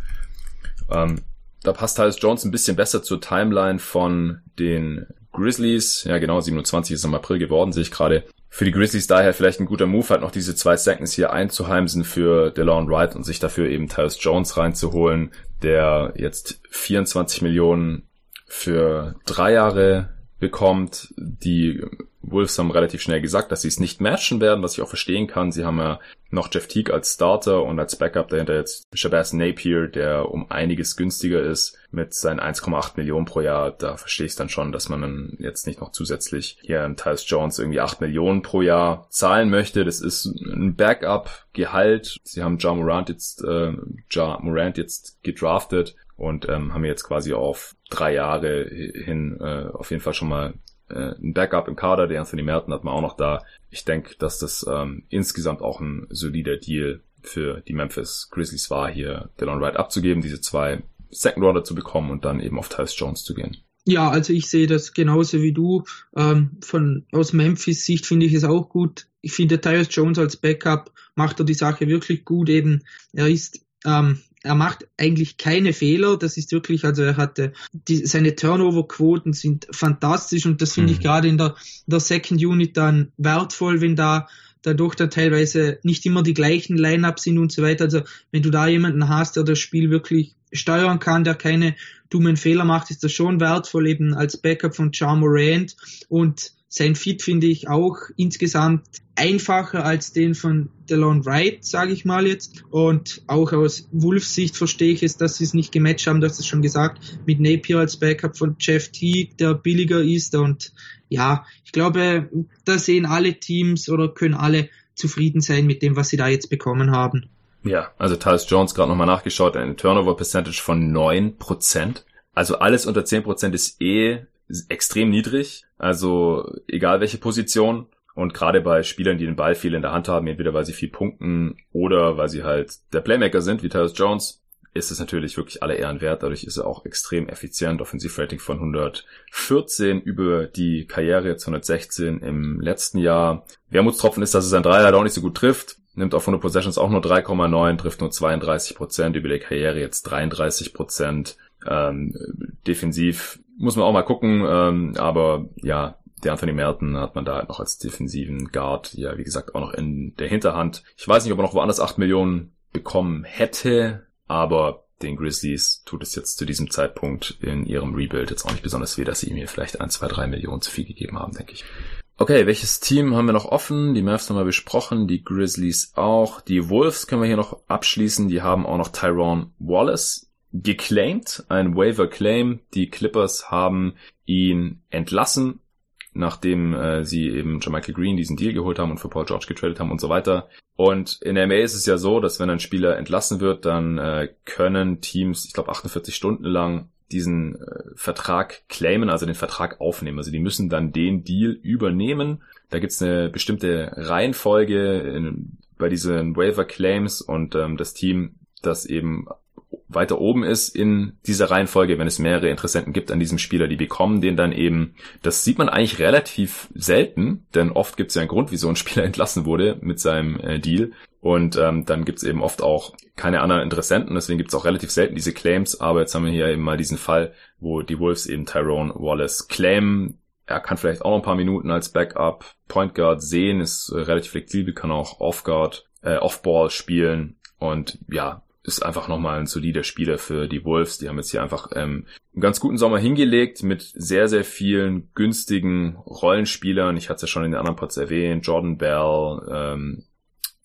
[SPEAKER 1] Ähm, da passt Tyus Jones ein bisschen besser zur Timeline von den Grizzlies. Ja genau, 27 ist im April geworden, sehe ich gerade für die Grizzlies daher vielleicht ein guter Move, halt noch diese zwei Seconds hier einzuheimsen für DeLon Wright und sich dafür eben Tyus Jones reinzuholen, der jetzt 24 Millionen für drei Jahre bekommt. Die Wolves haben relativ schnell gesagt, dass sie es nicht matchen werden, was ich auch verstehen kann. Sie haben ja noch Jeff Teague als Starter und als Backup dahinter jetzt Shabazz Napier, der um einiges günstiger ist mit seinen 1,8 Millionen pro Jahr. Da verstehe ich dann schon, dass man dann jetzt nicht noch zusätzlich hier an Tyus Jones irgendwie 8 Millionen pro Jahr zahlen möchte. Das ist ein Backup-Gehalt. Sie haben Ja Morant jetzt, äh, Ja Morant jetzt gedraftet und ähm, haben jetzt quasi auf drei Jahre hin äh, auf jeden Fall schon mal äh, ein Backup im Kader. Der Anthony Merton hat man auch noch da. Ich denke, dass das ähm, insgesamt auch ein solider Deal für die Memphis Grizzlies war, hier Dylan Wright abzugeben, diese zwei Second Rounder zu bekommen und dann eben auf Tyus Jones zu gehen.
[SPEAKER 3] Ja, also ich sehe das genauso wie du. Ähm, von aus Memphis Sicht finde ich es auch gut. Ich finde Tyus Jones als Backup macht er die Sache wirklich gut. Eben, er ist ähm, er macht eigentlich keine Fehler. Das ist wirklich, also er hatte die, seine Turnover-Quoten sind fantastisch und das finde mhm. ich gerade in der, der Second Unit dann wertvoll, wenn da dadurch da teilweise nicht immer die gleichen Line-Ups sind und so weiter. Also wenn du da jemanden hast, der das Spiel wirklich steuern kann, der keine dummen Fehler macht, ist das schon wertvoll eben als Backup von Morant und sein Fit finde ich auch insgesamt einfacher als den von DeLon Wright, sage ich mal jetzt. Und auch aus Wolfs Sicht verstehe ich es, dass sie es nicht gematcht haben, das ist schon gesagt, mit Napier als Backup von Jeff Teague, der billiger ist. Und ja, ich glaube, da sehen alle Teams oder können alle zufrieden sein mit dem, was sie da jetzt bekommen haben.
[SPEAKER 1] Ja, also Tyus Jones gerade nochmal nachgeschaut, eine Turnover Percentage von neun Prozent. Also alles unter zehn Prozent ist eh extrem niedrig. Also egal welche Position. Und gerade bei Spielern, die den Ball viel in der Hand haben, entweder weil sie viel punkten oder weil sie halt der Playmaker sind, wie Tyus Jones, ist es natürlich wirklich alle Ehren wert. Dadurch ist er auch extrem effizient. Offensivrating von 114 über die Karriere, jetzt 116 im letzten Jahr. Wermutstropfen ist, dass es sein Dreier auch nicht so gut trifft. Nimmt auf 100 Possessions auch nur 3,9, trifft nur 32 Prozent, über die Karriere jetzt 33 Prozent. Ähm, defensiv muss man auch mal gucken, ähm, aber ja, der Anthony Merton hat man da halt noch als defensiven Guard, ja, wie gesagt, auch noch in der Hinterhand. Ich weiß nicht, ob er noch woanders 8 Millionen bekommen hätte, aber den Grizzlies tut es jetzt zu diesem Zeitpunkt in ihrem Rebuild jetzt auch nicht besonders weh, dass sie ihm hier vielleicht ein, zwei, drei Millionen zu viel gegeben haben, denke ich. Okay, welches Team haben wir noch offen? Die Mavs haben wir besprochen, die Grizzlies auch. Die Wolves können wir hier noch abschließen. Die haben auch noch Tyrone Wallace geclaimed, ein Waiver Claim. Die Clippers haben ihn entlassen, nachdem äh, sie eben Michael Green diesen Deal geholt haben und für Paul George getradet haben und so weiter. Und in der MA ist es ja so, dass wenn ein Spieler entlassen wird, dann äh, können Teams, ich glaube 48 Stunden lang diesen äh, Vertrag claimen, also den Vertrag aufnehmen. Also die müssen dann den Deal übernehmen. Da gibt's eine bestimmte Reihenfolge in, bei diesen Waiver Claims und ähm, das Team, das eben weiter oben ist in dieser Reihenfolge, wenn es mehrere Interessenten gibt an diesem Spieler, die bekommen den dann eben. Das sieht man eigentlich relativ selten, denn oft gibt es ja einen Grund, wieso ein Spieler [laughs] entlassen wurde mit seinem äh, Deal. Und ähm, dann gibt es eben oft auch keine anderen Interessenten, deswegen gibt es auch relativ selten diese Claims, aber jetzt haben wir hier eben mal diesen Fall, wo die Wolves eben Tyrone Wallace claimen. Er kann vielleicht auch noch ein paar Minuten als Backup Point Guard sehen, ist äh, relativ flexibel, kann auch Off Guard, äh, Off Ball spielen und ja, ist einfach nochmal ein solider Spieler für die Wolves. Die haben jetzt hier einfach ähm, einen ganz guten Sommer hingelegt mit sehr, sehr vielen günstigen Rollenspielern. Ich hatte es ja schon in den anderen Pods erwähnt. Jordan Bell, ähm,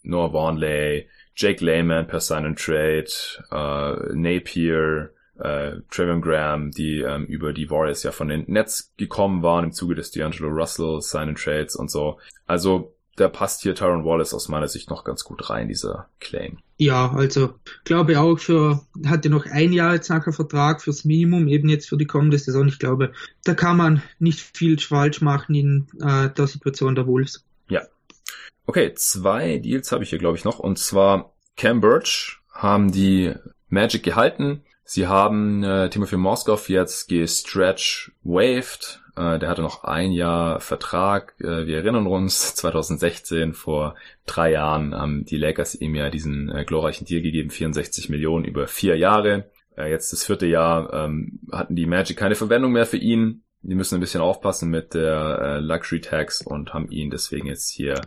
[SPEAKER 1] Noah Warnley, Jake Lehman per Sign and Trade, äh, Napier, äh, Trevor Graham, die ähm, über die Warriors ja von den Nets gekommen waren im Zuge des D'Angelo Russell Sign and Trades und so. Also da passt hier Tyron Wallace aus meiner Sicht noch ganz gut rein, dieser Claim.
[SPEAKER 3] Ja, also glaube auch für, hatte noch ein Jahr jetzt nachher Vertrag fürs Minimum, eben jetzt für die kommende Saison. Ich glaube, da kann man nicht viel falsch machen in äh, der Situation der Wolves.
[SPEAKER 1] Ja. Okay, zwei Deals habe ich hier, glaube ich, noch. Und zwar Cam Birch haben die Magic gehalten. Sie haben äh, Timothy Moskow jetzt gestretch waved äh, der hatte noch ein Jahr Vertrag. Äh, wir erinnern uns, [laughs] 2016, vor drei Jahren, haben die Lakers ihm ja diesen äh, glorreichen Deal gegeben, 64 Millionen über vier Jahre. Jetzt das vierte Jahr ähm, hatten die Magic keine Verwendung mehr für ihn. Die müssen ein bisschen aufpassen mit der Luxury Tax und haben ihn deswegen jetzt hier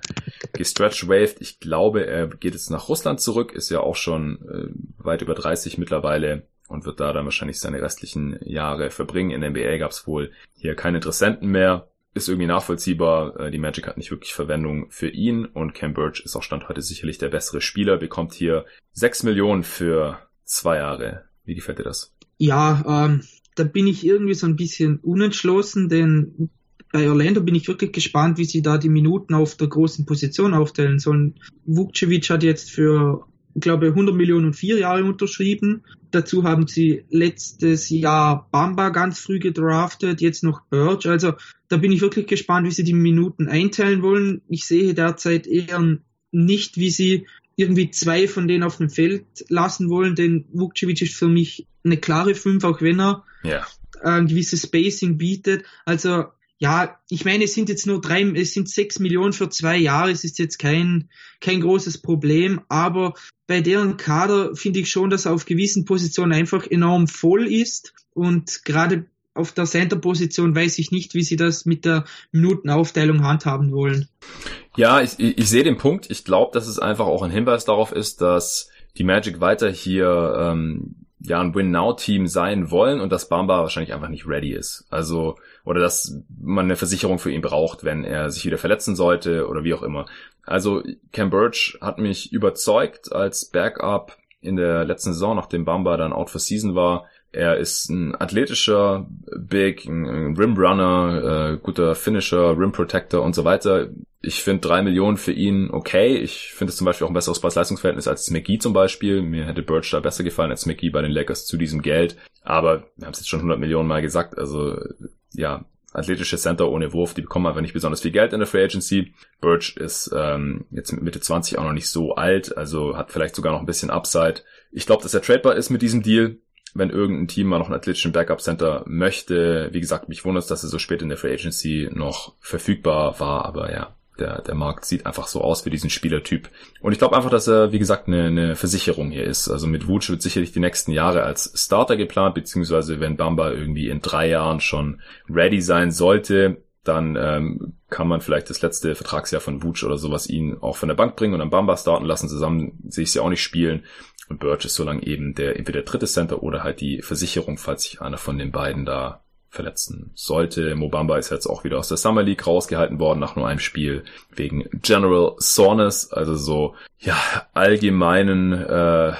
[SPEAKER 1] gestretch waved. Ich glaube, er geht jetzt nach Russland zurück, ist ja auch schon weit über 30 mittlerweile und wird da dann wahrscheinlich seine restlichen Jahre verbringen. In der NBA gab es wohl hier keine Interessenten mehr. Ist irgendwie nachvollziehbar. Äh, die Magic hat nicht wirklich Verwendung für ihn und Cam Birch ist auch Stand heute sicherlich der bessere Spieler. Bekommt hier 6 Millionen für zwei Jahre. Wie gefällt dir das?
[SPEAKER 3] Ja, ähm, da bin ich irgendwie so ein bisschen unentschlossen, denn bei Orlando bin ich wirklich gespannt, wie sie da die Minuten auf der großen Position aufteilen sollen. Vukcevic hat jetzt für glaube, 100 Millionen und vier Jahre unterschrieben. Dazu haben sie letztes Jahr Bamba ganz früh gedraftet, jetzt noch Birch. Also da bin ich wirklich gespannt, wie sie die Minuten einteilen wollen. Ich sehe derzeit eher nicht, wie sie irgendwie zwei von denen auf dem Feld lassen wollen, denn Vukcevic ist für mich eine klare Fünf, auch wenn er ja. ein gewisses Spacing bietet. Also ja, ich meine, es sind jetzt nur drei, es sind sechs Millionen für zwei Jahre, es ist jetzt kein, kein großes Problem, aber bei deren Kader finde ich schon, dass er auf gewissen Positionen einfach enorm voll ist und gerade auf der Center-Position weiß ich nicht, wie sie das mit der Minutenaufteilung handhaben wollen.
[SPEAKER 1] Ja, ich, ich, ich sehe den Punkt. Ich glaube, dass es einfach auch ein Hinweis darauf ist, dass die Magic weiter hier ähm, ja ein Win-Now-Team sein wollen und dass Bamba wahrscheinlich einfach nicht ready ist. Also, oder dass man eine Versicherung für ihn braucht, wenn er sich wieder verletzen sollte oder wie auch immer. Also, Cam Birch hat mich überzeugt als Backup in der letzten Saison, nachdem Bamba dann out for season war. Er ist ein athletischer Big, ein Rimrunner, äh, guter Finisher, Rim Protector und so weiter. Ich finde drei Millionen für ihn okay. Ich finde es zum Beispiel auch ein besseres Preis-Leistungsverhältnis als McGee zum Beispiel. Mir hätte Birch da besser gefallen als McGee bei den Lakers zu diesem Geld. Aber wir haben es jetzt schon 100 Millionen Mal gesagt. Also ja, athletische Center ohne Wurf, die bekommen einfach nicht besonders viel Geld in der Free Agency. Birch ist ähm, jetzt mit Mitte 20 auch noch nicht so alt, also hat vielleicht sogar noch ein bisschen Upside. Ich glaube, dass er tradebar ist mit diesem Deal wenn irgendein Team mal noch einen athletischen Backup Center möchte. Wie gesagt, mich wundert es, dass er so spät in der Free Agency noch verfügbar war, aber ja, der, der Markt sieht einfach so aus für diesen Spielertyp. Und ich glaube einfach, dass er, wie gesagt, eine, eine Versicherung hier ist. Also mit Wutsch wird sicherlich die nächsten Jahre als Starter geplant, beziehungsweise wenn Bamba irgendwie in drei Jahren schon ready sein sollte, dann ähm, kann man vielleicht das letzte Vertragsjahr von Wutsch oder sowas ihn auch von der Bank bringen und dann Bamba starten lassen. Zusammen sehe ich sie auch nicht spielen. Und Birch ist so lange eben der entweder dritte Center oder halt die Versicherung, falls sich einer von den beiden da verletzen sollte. Mobamba ist jetzt auch wieder aus der Summer League rausgehalten worden nach nur einem Spiel wegen General Soreness, also so ja allgemeinen, äh,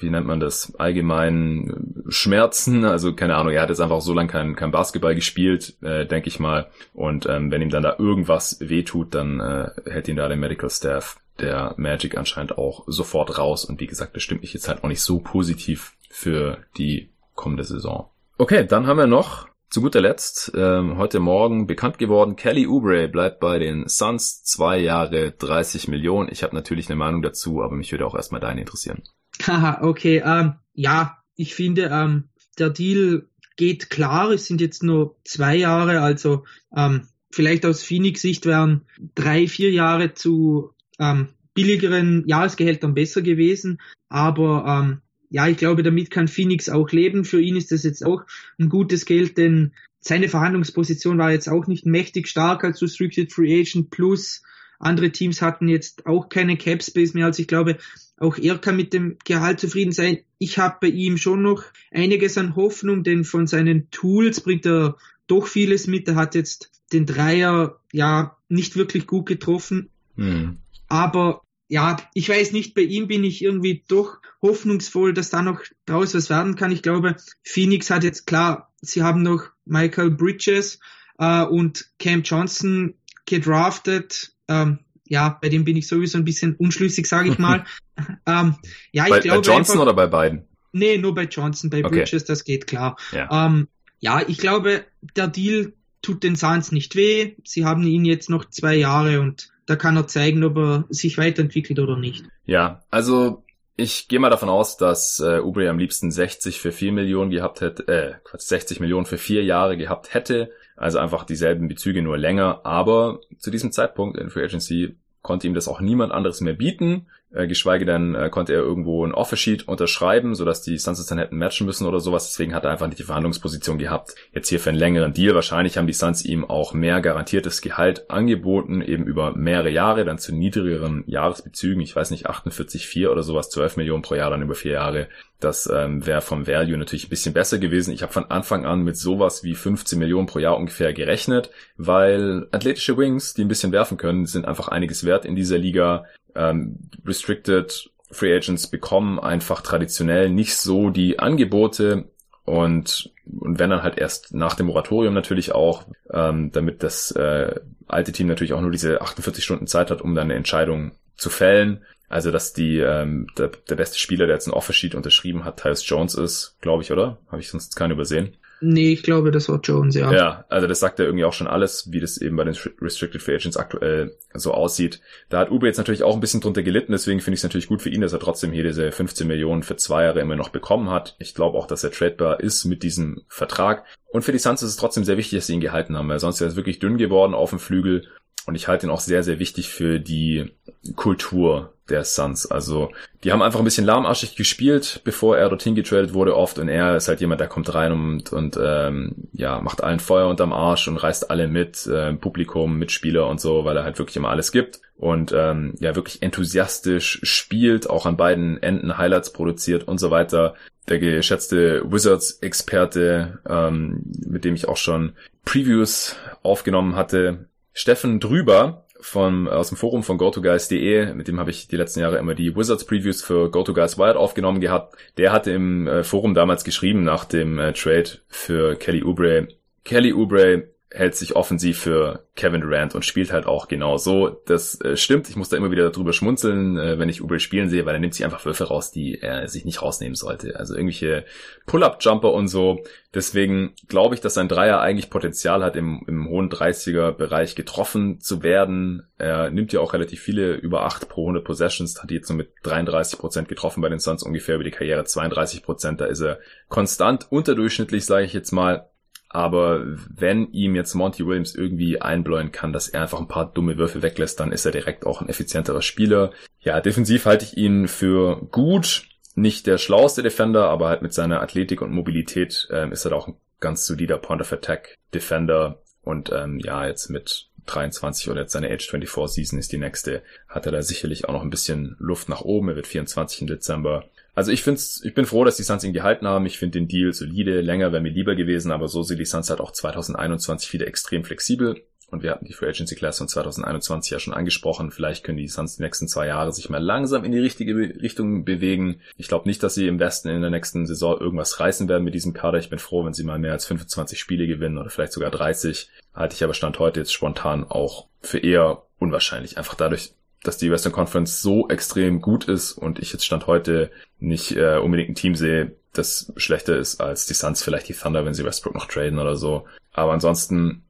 [SPEAKER 1] wie nennt man das, allgemeinen Schmerzen. Also keine Ahnung, er hat jetzt einfach so lange kein, kein Basketball gespielt, äh, denke ich mal. Und ähm, wenn ihm dann da irgendwas wehtut, dann äh, hält ihn da der Medical Staff der Magic anscheinend auch sofort raus. Und wie gesagt, das stimmt mich jetzt halt auch nicht so positiv für die kommende Saison. Okay, dann haben wir noch zu guter Letzt ähm, heute Morgen bekannt geworden, Kelly Oubre bleibt bei den Suns zwei Jahre 30 Millionen. Ich habe natürlich eine Meinung dazu, aber mich würde auch erstmal deine interessieren.
[SPEAKER 3] Haha, [laughs] okay, ähm, ja, ich finde, ähm, der Deal geht klar. Es sind jetzt nur zwei Jahre, also ähm, vielleicht aus Phoenix Sicht wären drei, vier Jahre zu ähm, billigeren Jahresgehältern besser gewesen. Aber ähm, ja, ich glaube, damit kann Phoenix auch leben. Für ihn ist das jetzt auch ein gutes Geld, denn seine Verhandlungsposition war jetzt auch nicht mächtig stark als Restricted Free Agent plus andere Teams hatten jetzt auch keine Cap Space mehr. Also ich glaube, auch er kann mit dem Gehalt zufrieden sein. Ich habe bei ihm schon noch einiges an Hoffnung, denn von seinen Tools bringt er doch vieles mit. Er hat jetzt den Dreier ja nicht wirklich gut getroffen. Hm. Aber ja, ich weiß nicht, bei ihm bin ich irgendwie doch hoffnungsvoll, dass da noch draus was werden kann. Ich glaube, Phoenix hat jetzt klar, sie haben noch Michael Bridges äh, und Cam Johnson gedraftet. ähm, ja, bei dem bin ich sowieso ein bisschen unschlüssig, sage ich mal. [laughs] ähm, ja,
[SPEAKER 1] ich bei, glaube. Bei Johnson einfach, oder bei beiden?
[SPEAKER 3] Nee, nur bei Johnson, bei okay. Bridges, das geht klar. Ja. Ähm, ja, ich glaube, der Deal tut den Suns nicht weh. Sie haben ihn jetzt noch zwei Jahre und da kann er zeigen, ob er sich weiterentwickelt oder nicht.
[SPEAKER 1] Ja, also ich gehe mal davon aus, dass äh, Ubre am liebsten 60 für 4 Millionen gehabt hätte, äh, 60 Millionen für vier Jahre gehabt hätte. Also einfach dieselben Bezüge, nur länger. Aber zu diesem Zeitpunkt in Free Agency konnte ihm das auch niemand anderes mehr bieten. Äh, geschweige denn äh, konnte er irgendwo ein Offersheet unterschreiben, sodass die Suns es dann hätten matchen müssen oder sowas. Deswegen hat er einfach nicht die Verhandlungsposition gehabt. Jetzt hier für einen längeren Deal. Wahrscheinlich haben die Suns ihm auch mehr garantiertes Gehalt angeboten, eben über mehrere Jahre, dann zu niedrigeren Jahresbezügen. Ich weiß nicht, 48,4 oder sowas, 12 Millionen pro Jahr dann über vier Jahre. Das ähm, wäre vom Value natürlich ein bisschen besser gewesen. Ich habe von Anfang an mit sowas wie 15 Millionen pro Jahr ungefähr gerechnet, weil athletische Wings, die ein bisschen werfen können, sind einfach einiges wert in dieser Liga ähm, Restricted Free Agents bekommen einfach traditionell nicht so die Angebote und, und wenn dann halt erst nach dem Moratorium natürlich auch, ähm, damit das äh, alte Team natürlich auch nur diese 48 Stunden Zeit hat, um dann eine Entscheidung zu fällen. Also dass die ähm, der, der beste Spieler, der jetzt ein Offersheet unterschrieben hat, Tyus Jones ist, glaube ich, oder? Habe ich sonst keinen übersehen?
[SPEAKER 3] Nee, ich glaube, das war Jones, ja.
[SPEAKER 1] Ja, also das sagt ja irgendwie auch schon alles, wie das eben bei den Restricted Free Agents aktuell so aussieht. Da hat Uber jetzt natürlich auch ein bisschen drunter gelitten, deswegen finde ich es natürlich gut für ihn, dass er trotzdem hier diese 15 Millionen für zwei Jahre immer noch bekommen hat. Ich glaube auch, dass er tradebar ist mit diesem Vertrag. Und für die Suns ist es trotzdem sehr wichtig, dass sie ihn gehalten haben, weil sonst wäre es wirklich dünn geworden auf dem Flügel. Und ich halte ihn auch sehr, sehr wichtig für die Kultur der Suns. Also die haben einfach ein bisschen lahmarschig gespielt, bevor er dorthin getradet wurde oft. Und er ist halt jemand, der kommt rein und, und ähm, ja, macht allen Feuer unterm Arsch und reißt alle mit, äh, Publikum, Mitspieler und so, weil er halt wirklich immer alles gibt. Und ähm, ja, wirklich enthusiastisch spielt, auch an beiden Enden Highlights produziert und so weiter. Der geschätzte Wizards-Experte, ähm, mit dem ich auch schon Previews aufgenommen hatte, Steffen Drüber von, aus dem Forum von GoToGuys.de, mit dem habe ich die letzten Jahre immer die Wizards Previews für GoToGuys Wired aufgenommen gehabt. Der hatte im äh, Forum damals geschrieben nach dem äh, Trade für Kelly Oubre. Kelly Oubre hält sich offensiv für Kevin Durant und spielt halt auch genau so. Das äh, stimmt. Ich muss da immer wieder drüber schmunzeln, äh, wenn ich Uber spielen sehe, weil er nimmt sich einfach Würfe raus, die er sich nicht rausnehmen sollte. Also irgendwelche Pull-Up-Jumper und so. Deswegen glaube ich, dass sein Dreier eigentlich Potenzial hat, im, im hohen 30er-Bereich getroffen zu werden. Er nimmt ja auch relativ viele, über 8 pro 100 Possessions, hat jetzt nur mit 33 Prozent getroffen bei den Suns, ungefähr über die Karriere 32%. Prozent. Da ist er konstant unterdurchschnittlich, sage ich jetzt mal. Aber wenn ihm jetzt Monty Williams irgendwie einbläuen kann, dass er einfach ein paar dumme Würfe weglässt, dann ist er direkt auch ein effizienterer Spieler. Ja, defensiv halte ich ihn für gut. Nicht der schlauste Defender, aber halt mit seiner Athletik und Mobilität ähm, ist er auch ein ganz solider Point of Attack Defender. Und ähm, ja, jetzt mit 23 oder jetzt seine Age 24 Season ist die nächste, hat er da sicherlich auch noch ein bisschen Luft nach oben. Er wird 24 im Dezember. Also ich find's, ich bin froh, dass die Suns ihn gehalten haben. Ich finde den Deal solide. Länger wäre mir lieber gewesen, aber so sind die Suns halt auch 2021 wieder extrem flexibel. Und wir hatten die Free Agency Class von 2021 ja schon angesprochen. Vielleicht können die Suns die nächsten zwei Jahre sich mal langsam in die richtige Richtung bewegen. Ich glaube nicht, dass sie im Westen in der nächsten Saison irgendwas reißen werden mit diesem Kader. Ich bin froh, wenn sie mal mehr als 25 Spiele gewinnen oder vielleicht sogar 30. Halte ich aber Stand heute jetzt spontan auch für eher unwahrscheinlich. Einfach dadurch, dass die Western Conference so extrem gut ist und ich jetzt Stand heute nicht äh, unbedingt ein Team sehe, das schlechter ist als die Suns, vielleicht die Thunder, wenn sie Westbrook noch traden oder so. Aber ansonsten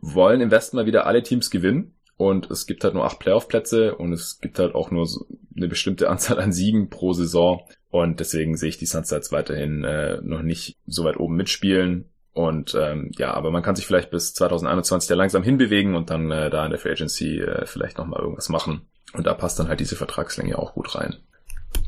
[SPEAKER 1] wollen im Westen mal wieder alle Teams gewinnen und es gibt halt nur acht Playoff-Plätze und es gibt halt auch nur so eine bestimmte [laughs] Anzahl an Siegen pro Saison und deswegen sehe ich die Suns jetzt weiterhin äh, noch nicht so weit oben mitspielen. Und ähm, ja, aber man kann sich vielleicht bis 2021 da langsam hinbewegen und dann äh, da in der Free Agency äh, vielleicht nochmal irgendwas machen. Und da passt dann halt diese Vertragslänge auch gut rein.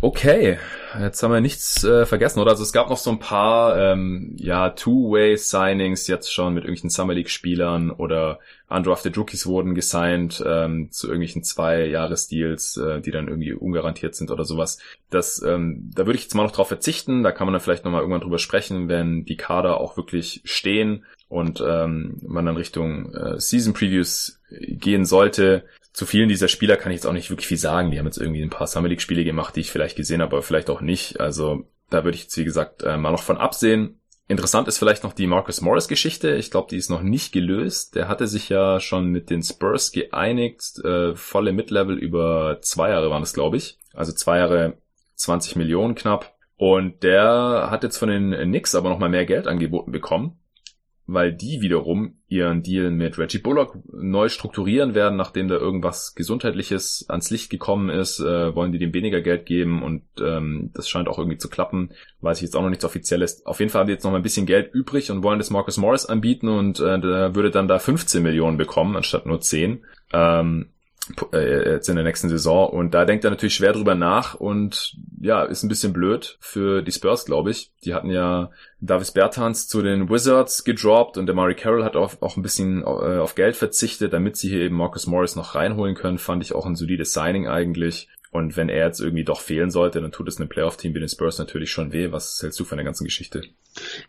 [SPEAKER 1] Okay, jetzt haben wir nichts äh, vergessen, oder? Also es gab noch so ein paar ähm, ja Two-Way-Signings jetzt schon mit irgendwelchen Summer League-Spielern oder undrafted Rookies wurden gesigned ähm, zu irgendwelchen zwei Jahresdeals, äh, die dann irgendwie ungarantiert sind oder sowas. Das, ähm, da würde ich jetzt mal noch drauf verzichten. Da kann man dann vielleicht nochmal irgendwann drüber sprechen, wenn die Kader auch wirklich stehen und ähm, man dann Richtung äh, Season Previews gehen sollte zu vielen dieser Spieler kann ich jetzt auch nicht wirklich viel sagen. Die haben jetzt irgendwie ein paar Summer League Spiele gemacht, die ich vielleicht gesehen habe, aber vielleicht auch nicht. Also da würde ich jetzt, wie gesagt, äh, mal noch von absehen. Interessant ist vielleicht noch die Marcus Morris Geschichte. Ich glaube, die ist noch nicht gelöst. Der hatte sich ja schon mit den Spurs geeinigt, äh, volle Mid-Level über zwei Jahre waren es, glaube ich. Also zwei Jahre 20 Millionen knapp. Und der hat jetzt von den Knicks aber nochmal mehr Geld angeboten bekommen weil die wiederum ihren Deal mit Reggie Bullock neu strukturieren werden, nachdem da irgendwas Gesundheitliches ans Licht gekommen ist, äh, wollen die dem weniger Geld geben und ähm, das scheint auch irgendwie zu klappen. Weiß ich jetzt auch noch nichts Offizielles. Auf jeden Fall haben die jetzt noch mal ein bisschen Geld übrig und wollen das Marcus Morris anbieten und äh, der würde dann da 15 Millionen bekommen, anstatt nur 10. Ähm, äh, jetzt in der nächsten Saison. Und da denkt er natürlich schwer drüber nach und ja, ist ein bisschen blöd für die Spurs, glaube ich. Die hatten ja Davis Bertans zu den Wizards gedroppt und der Murray Carroll hat auch, auch ein bisschen äh, auf Geld verzichtet, damit sie hier eben Marcus Morris noch reinholen können. Fand ich auch ein solides Signing eigentlich. Und wenn er jetzt irgendwie doch fehlen sollte, dann tut es einem Playoff-Team wie den Spurs natürlich schon weh. Was hältst du von der ganzen Geschichte?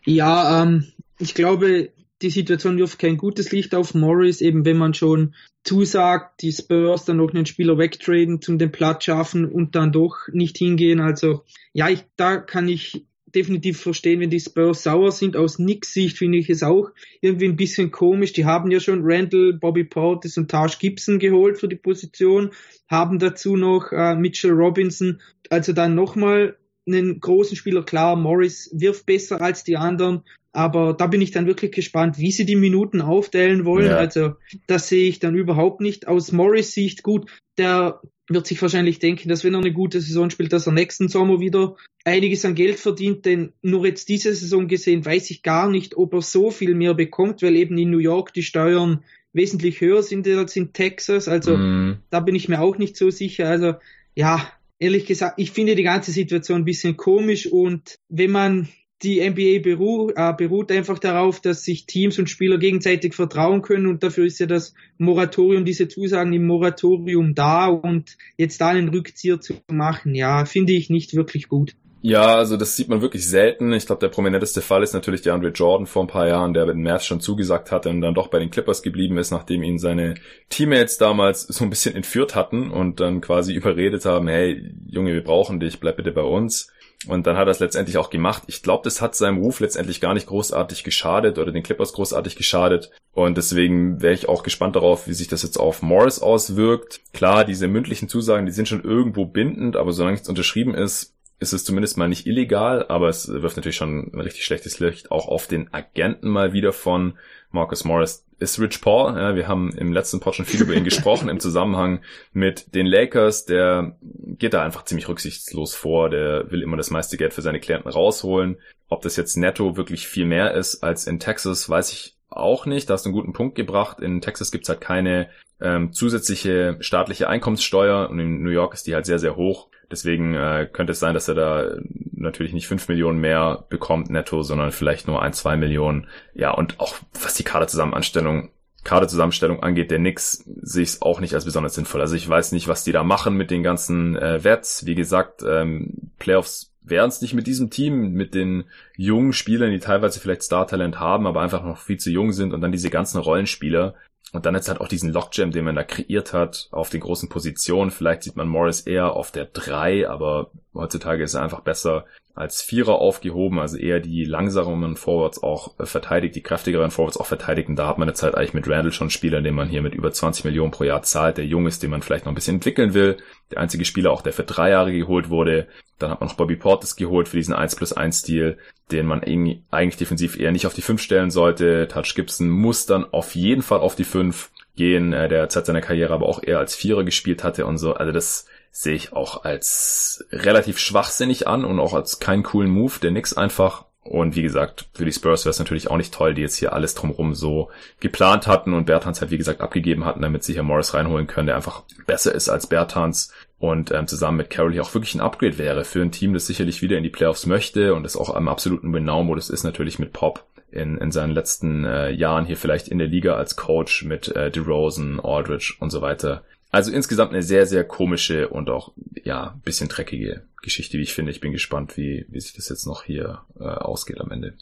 [SPEAKER 3] Ja, ähm, ich glaube, die Situation wirft kein gutes Licht auf Morris, eben wenn man schon zusagt, die Spurs dann noch einen Spieler wegtraden, zum den Platz schaffen und dann doch nicht hingehen. Also ja, ich, da kann ich definitiv verstehen, wenn die Spurs sauer sind. Aus Knicks Sicht finde ich es auch irgendwie ein bisschen komisch. Die haben ja schon Randall, Bobby Portis und Taj Gibson geholt für die Position, haben dazu noch äh, Mitchell Robinson. Also dann nochmal einen großen Spieler. Klar, Morris wirft besser als die anderen, aber da bin ich dann wirklich gespannt, wie sie die Minuten aufteilen wollen. Ja. Also das sehe ich dann überhaupt nicht. Aus Morris Sicht gut, der wird sich wahrscheinlich denken, dass wenn er eine gute Saison spielt, dass er nächsten Sommer wieder einiges an Geld verdient, denn nur jetzt diese Saison gesehen weiß ich gar nicht, ob er so viel mehr bekommt, weil eben in New York die Steuern wesentlich höher sind als in Texas. Also mm. da bin ich mir auch nicht so sicher. Also ja, ehrlich gesagt, ich finde die ganze Situation ein bisschen komisch und wenn man die NBA beruh, äh, beruht einfach darauf, dass sich Teams und Spieler gegenseitig vertrauen können und dafür ist ja das Moratorium, diese Zusagen im Moratorium da und jetzt da einen Rückzieher zu machen, ja, finde ich nicht wirklich gut.
[SPEAKER 1] Ja, also das sieht man wirklich selten. Ich glaube, der prominenteste Fall ist natürlich der Andre Jordan vor ein paar Jahren, der den Mavs schon zugesagt hatte und dann doch bei den Clippers geblieben ist, nachdem ihn seine Teammates damals [laughs] so ein bisschen entführt hatten und dann quasi überredet haben, hey, Junge, wir brauchen dich, bleib bitte bei uns. Und dann hat er es letztendlich auch gemacht. Ich glaube, das hat seinem Ruf letztendlich gar nicht großartig geschadet oder den Clippers großartig geschadet. Und deswegen wäre ich auch gespannt darauf, wie sich das jetzt auf Morris auswirkt. Klar, diese mündlichen Zusagen, die sind schon irgendwo bindend, aber solange es unterschrieben ist, ist es zumindest mal nicht illegal, aber es wirft natürlich schon ein richtig schlechtes Licht auch auf den Agenten mal wieder von Marcus Morris. Ist Rich Paul, ja, wir haben im letzten Pod schon viel über ihn [laughs] gesprochen im Zusammenhang mit den Lakers, der geht da einfach ziemlich rücksichtslos vor, der will immer das meiste Geld für seine Klienten rausholen. Ob das jetzt netto wirklich viel mehr ist als in Texas, weiß ich auch nicht. Da hast du einen guten Punkt gebracht. In Texas gibt's halt keine ähm, zusätzliche staatliche Einkommenssteuer und in New York ist die halt sehr, sehr hoch. Deswegen äh, könnte es sein, dass er da natürlich nicht fünf Millionen mehr bekommt netto, sondern vielleicht nur ein, zwei Millionen. Ja, und auch was die Kaderzusammenstellung Kaderzusammenstellung angeht, der Nix sehe ich es auch nicht als besonders sinnvoll. Also ich weiß nicht, was die da machen mit den ganzen äh, Wets. Wie gesagt, ähm, Playoffs wären es nicht mit diesem Team, mit den jungen Spielern, die teilweise vielleicht Star-Talent haben, aber einfach noch viel zu jung sind und dann diese ganzen Rollenspieler. Und dann jetzt halt auch diesen Lockjam, den man da kreiert hat, auf den großen Positionen. Vielleicht sieht man Morris eher auf der 3, aber heutzutage ist er einfach besser als Vierer aufgehoben, also eher die langsameren Forwards auch äh, verteidigt, die kräftigeren Forwards auch verteidigt. Und da hat man jetzt halt eigentlich mit Randall schon Spieler, den man hier mit über 20 Millionen pro Jahr zahlt, der jung ist, den man vielleicht noch ein bisschen entwickeln will. Der einzige Spieler auch, der für drei Jahre geholt wurde. Dann hat man noch Bobby Portis geholt für diesen 1 plus 1 Stil, den man eigentlich defensiv eher nicht auf die 5 stellen sollte. Touch Gibson muss dann auf jeden Fall auf die 5 gehen, äh, der Zeit seiner Karriere aber auch eher als Vierer gespielt hatte und so. Also das sehe ich auch als relativ schwachsinnig an und auch als keinen coolen Move, der nix einfach. Und wie gesagt, für die Spurs wäre es natürlich auch nicht toll, die jetzt hier alles drumherum so geplant hatten und Bertans halt wie gesagt abgegeben hatten, damit sie hier Morris reinholen können, der einfach besser ist als Bertans und ähm, zusammen mit Carroll hier auch wirklich ein Upgrade wäre für ein Team, das sicherlich wieder in die Playoffs möchte und das auch am absoluten Win-Now-Modus ist natürlich mit Pop in, in seinen letzten äh, Jahren hier vielleicht in der Liga als Coach mit äh, DeRozan, Aldridge und so weiter also insgesamt eine sehr, sehr komische und auch, ja, bisschen dreckige Geschichte, wie ich finde. Ich bin gespannt, wie, wie sich das jetzt noch hier äh, ausgeht am Ende.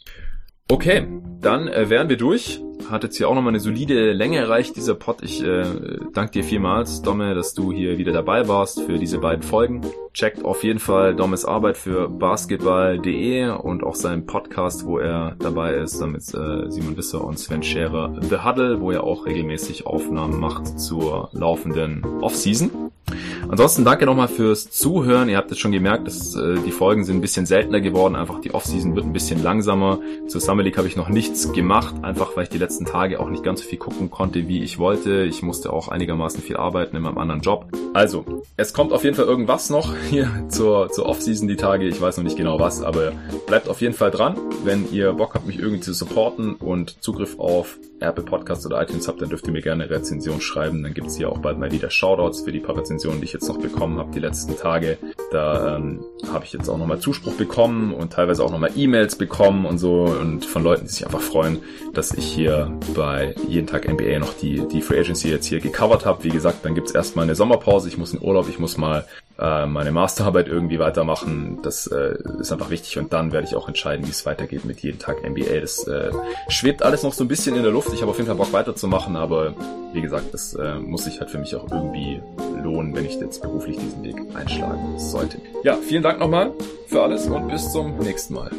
[SPEAKER 1] Okay, dann äh, wären wir durch hat jetzt hier auch nochmal eine solide Länge erreicht, dieser Pod. Ich äh, danke dir vielmals, Domme, dass du hier wieder dabei warst für diese beiden Folgen. Checkt auf jeden Fall Dommes Arbeit für basketball.de und auch seinen Podcast, wo er dabei ist, damit äh, Simon Wisser und Sven Scherer The Huddle, wo er auch regelmäßig Aufnahmen macht zur laufenden Offseason. Ansonsten danke nochmal fürs Zuhören. Ihr habt jetzt schon gemerkt, dass äh, die Folgen sind ein bisschen seltener geworden. Einfach die Offseason wird ein bisschen langsamer. Zur Summer League habe ich noch nichts gemacht, einfach weil ich die letzten Tage auch nicht ganz so viel gucken konnte, wie ich wollte. Ich musste auch einigermaßen viel arbeiten in meinem anderen Job. Also, es kommt auf jeden Fall irgendwas noch [laughs] hier zur, zur Offseason die Tage. Ich weiß noch nicht genau was, aber bleibt auf jeden Fall dran. Wenn ihr Bock habt, mich irgendwie zu supporten und Zugriff auf Apple Podcast oder iTunes habt, dann dürft ihr mir gerne eine Rezension schreiben. Dann gibt's hier auch bald mal wieder Shoutouts für die paar Rezensionen, die ich jetzt noch bekommen habe die letzten Tage. Da ähm, habe ich jetzt auch nochmal Zuspruch bekommen und teilweise auch nochmal E-Mails bekommen und so und von Leuten, die sich einfach freuen, dass ich hier bei jeden Tag NBA noch die, die Free Agency jetzt hier gecovert habe. Wie gesagt, dann gibt's erstmal eine Sommerpause, ich muss in Urlaub, ich muss mal äh, meine Masterarbeit irgendwie weitermachen. Das äh, ist einfach wichtig und dann werde ich auch entscheiden, wie es weitergeht mit jeden Tag NBA. Das äh, schwebt alles noch so ein bisschen in der Luft. Ich habe auf jeden Fall Bock weiterzumachen, aber wie gesagt, das äh, muss sich halt für mich auch irgendwie lohnen, wenn ich jetzt beruflich diesen Weg einschlagen sollte. Ja, vielen Dank nochmal für alles und bis zum nächsten Mal.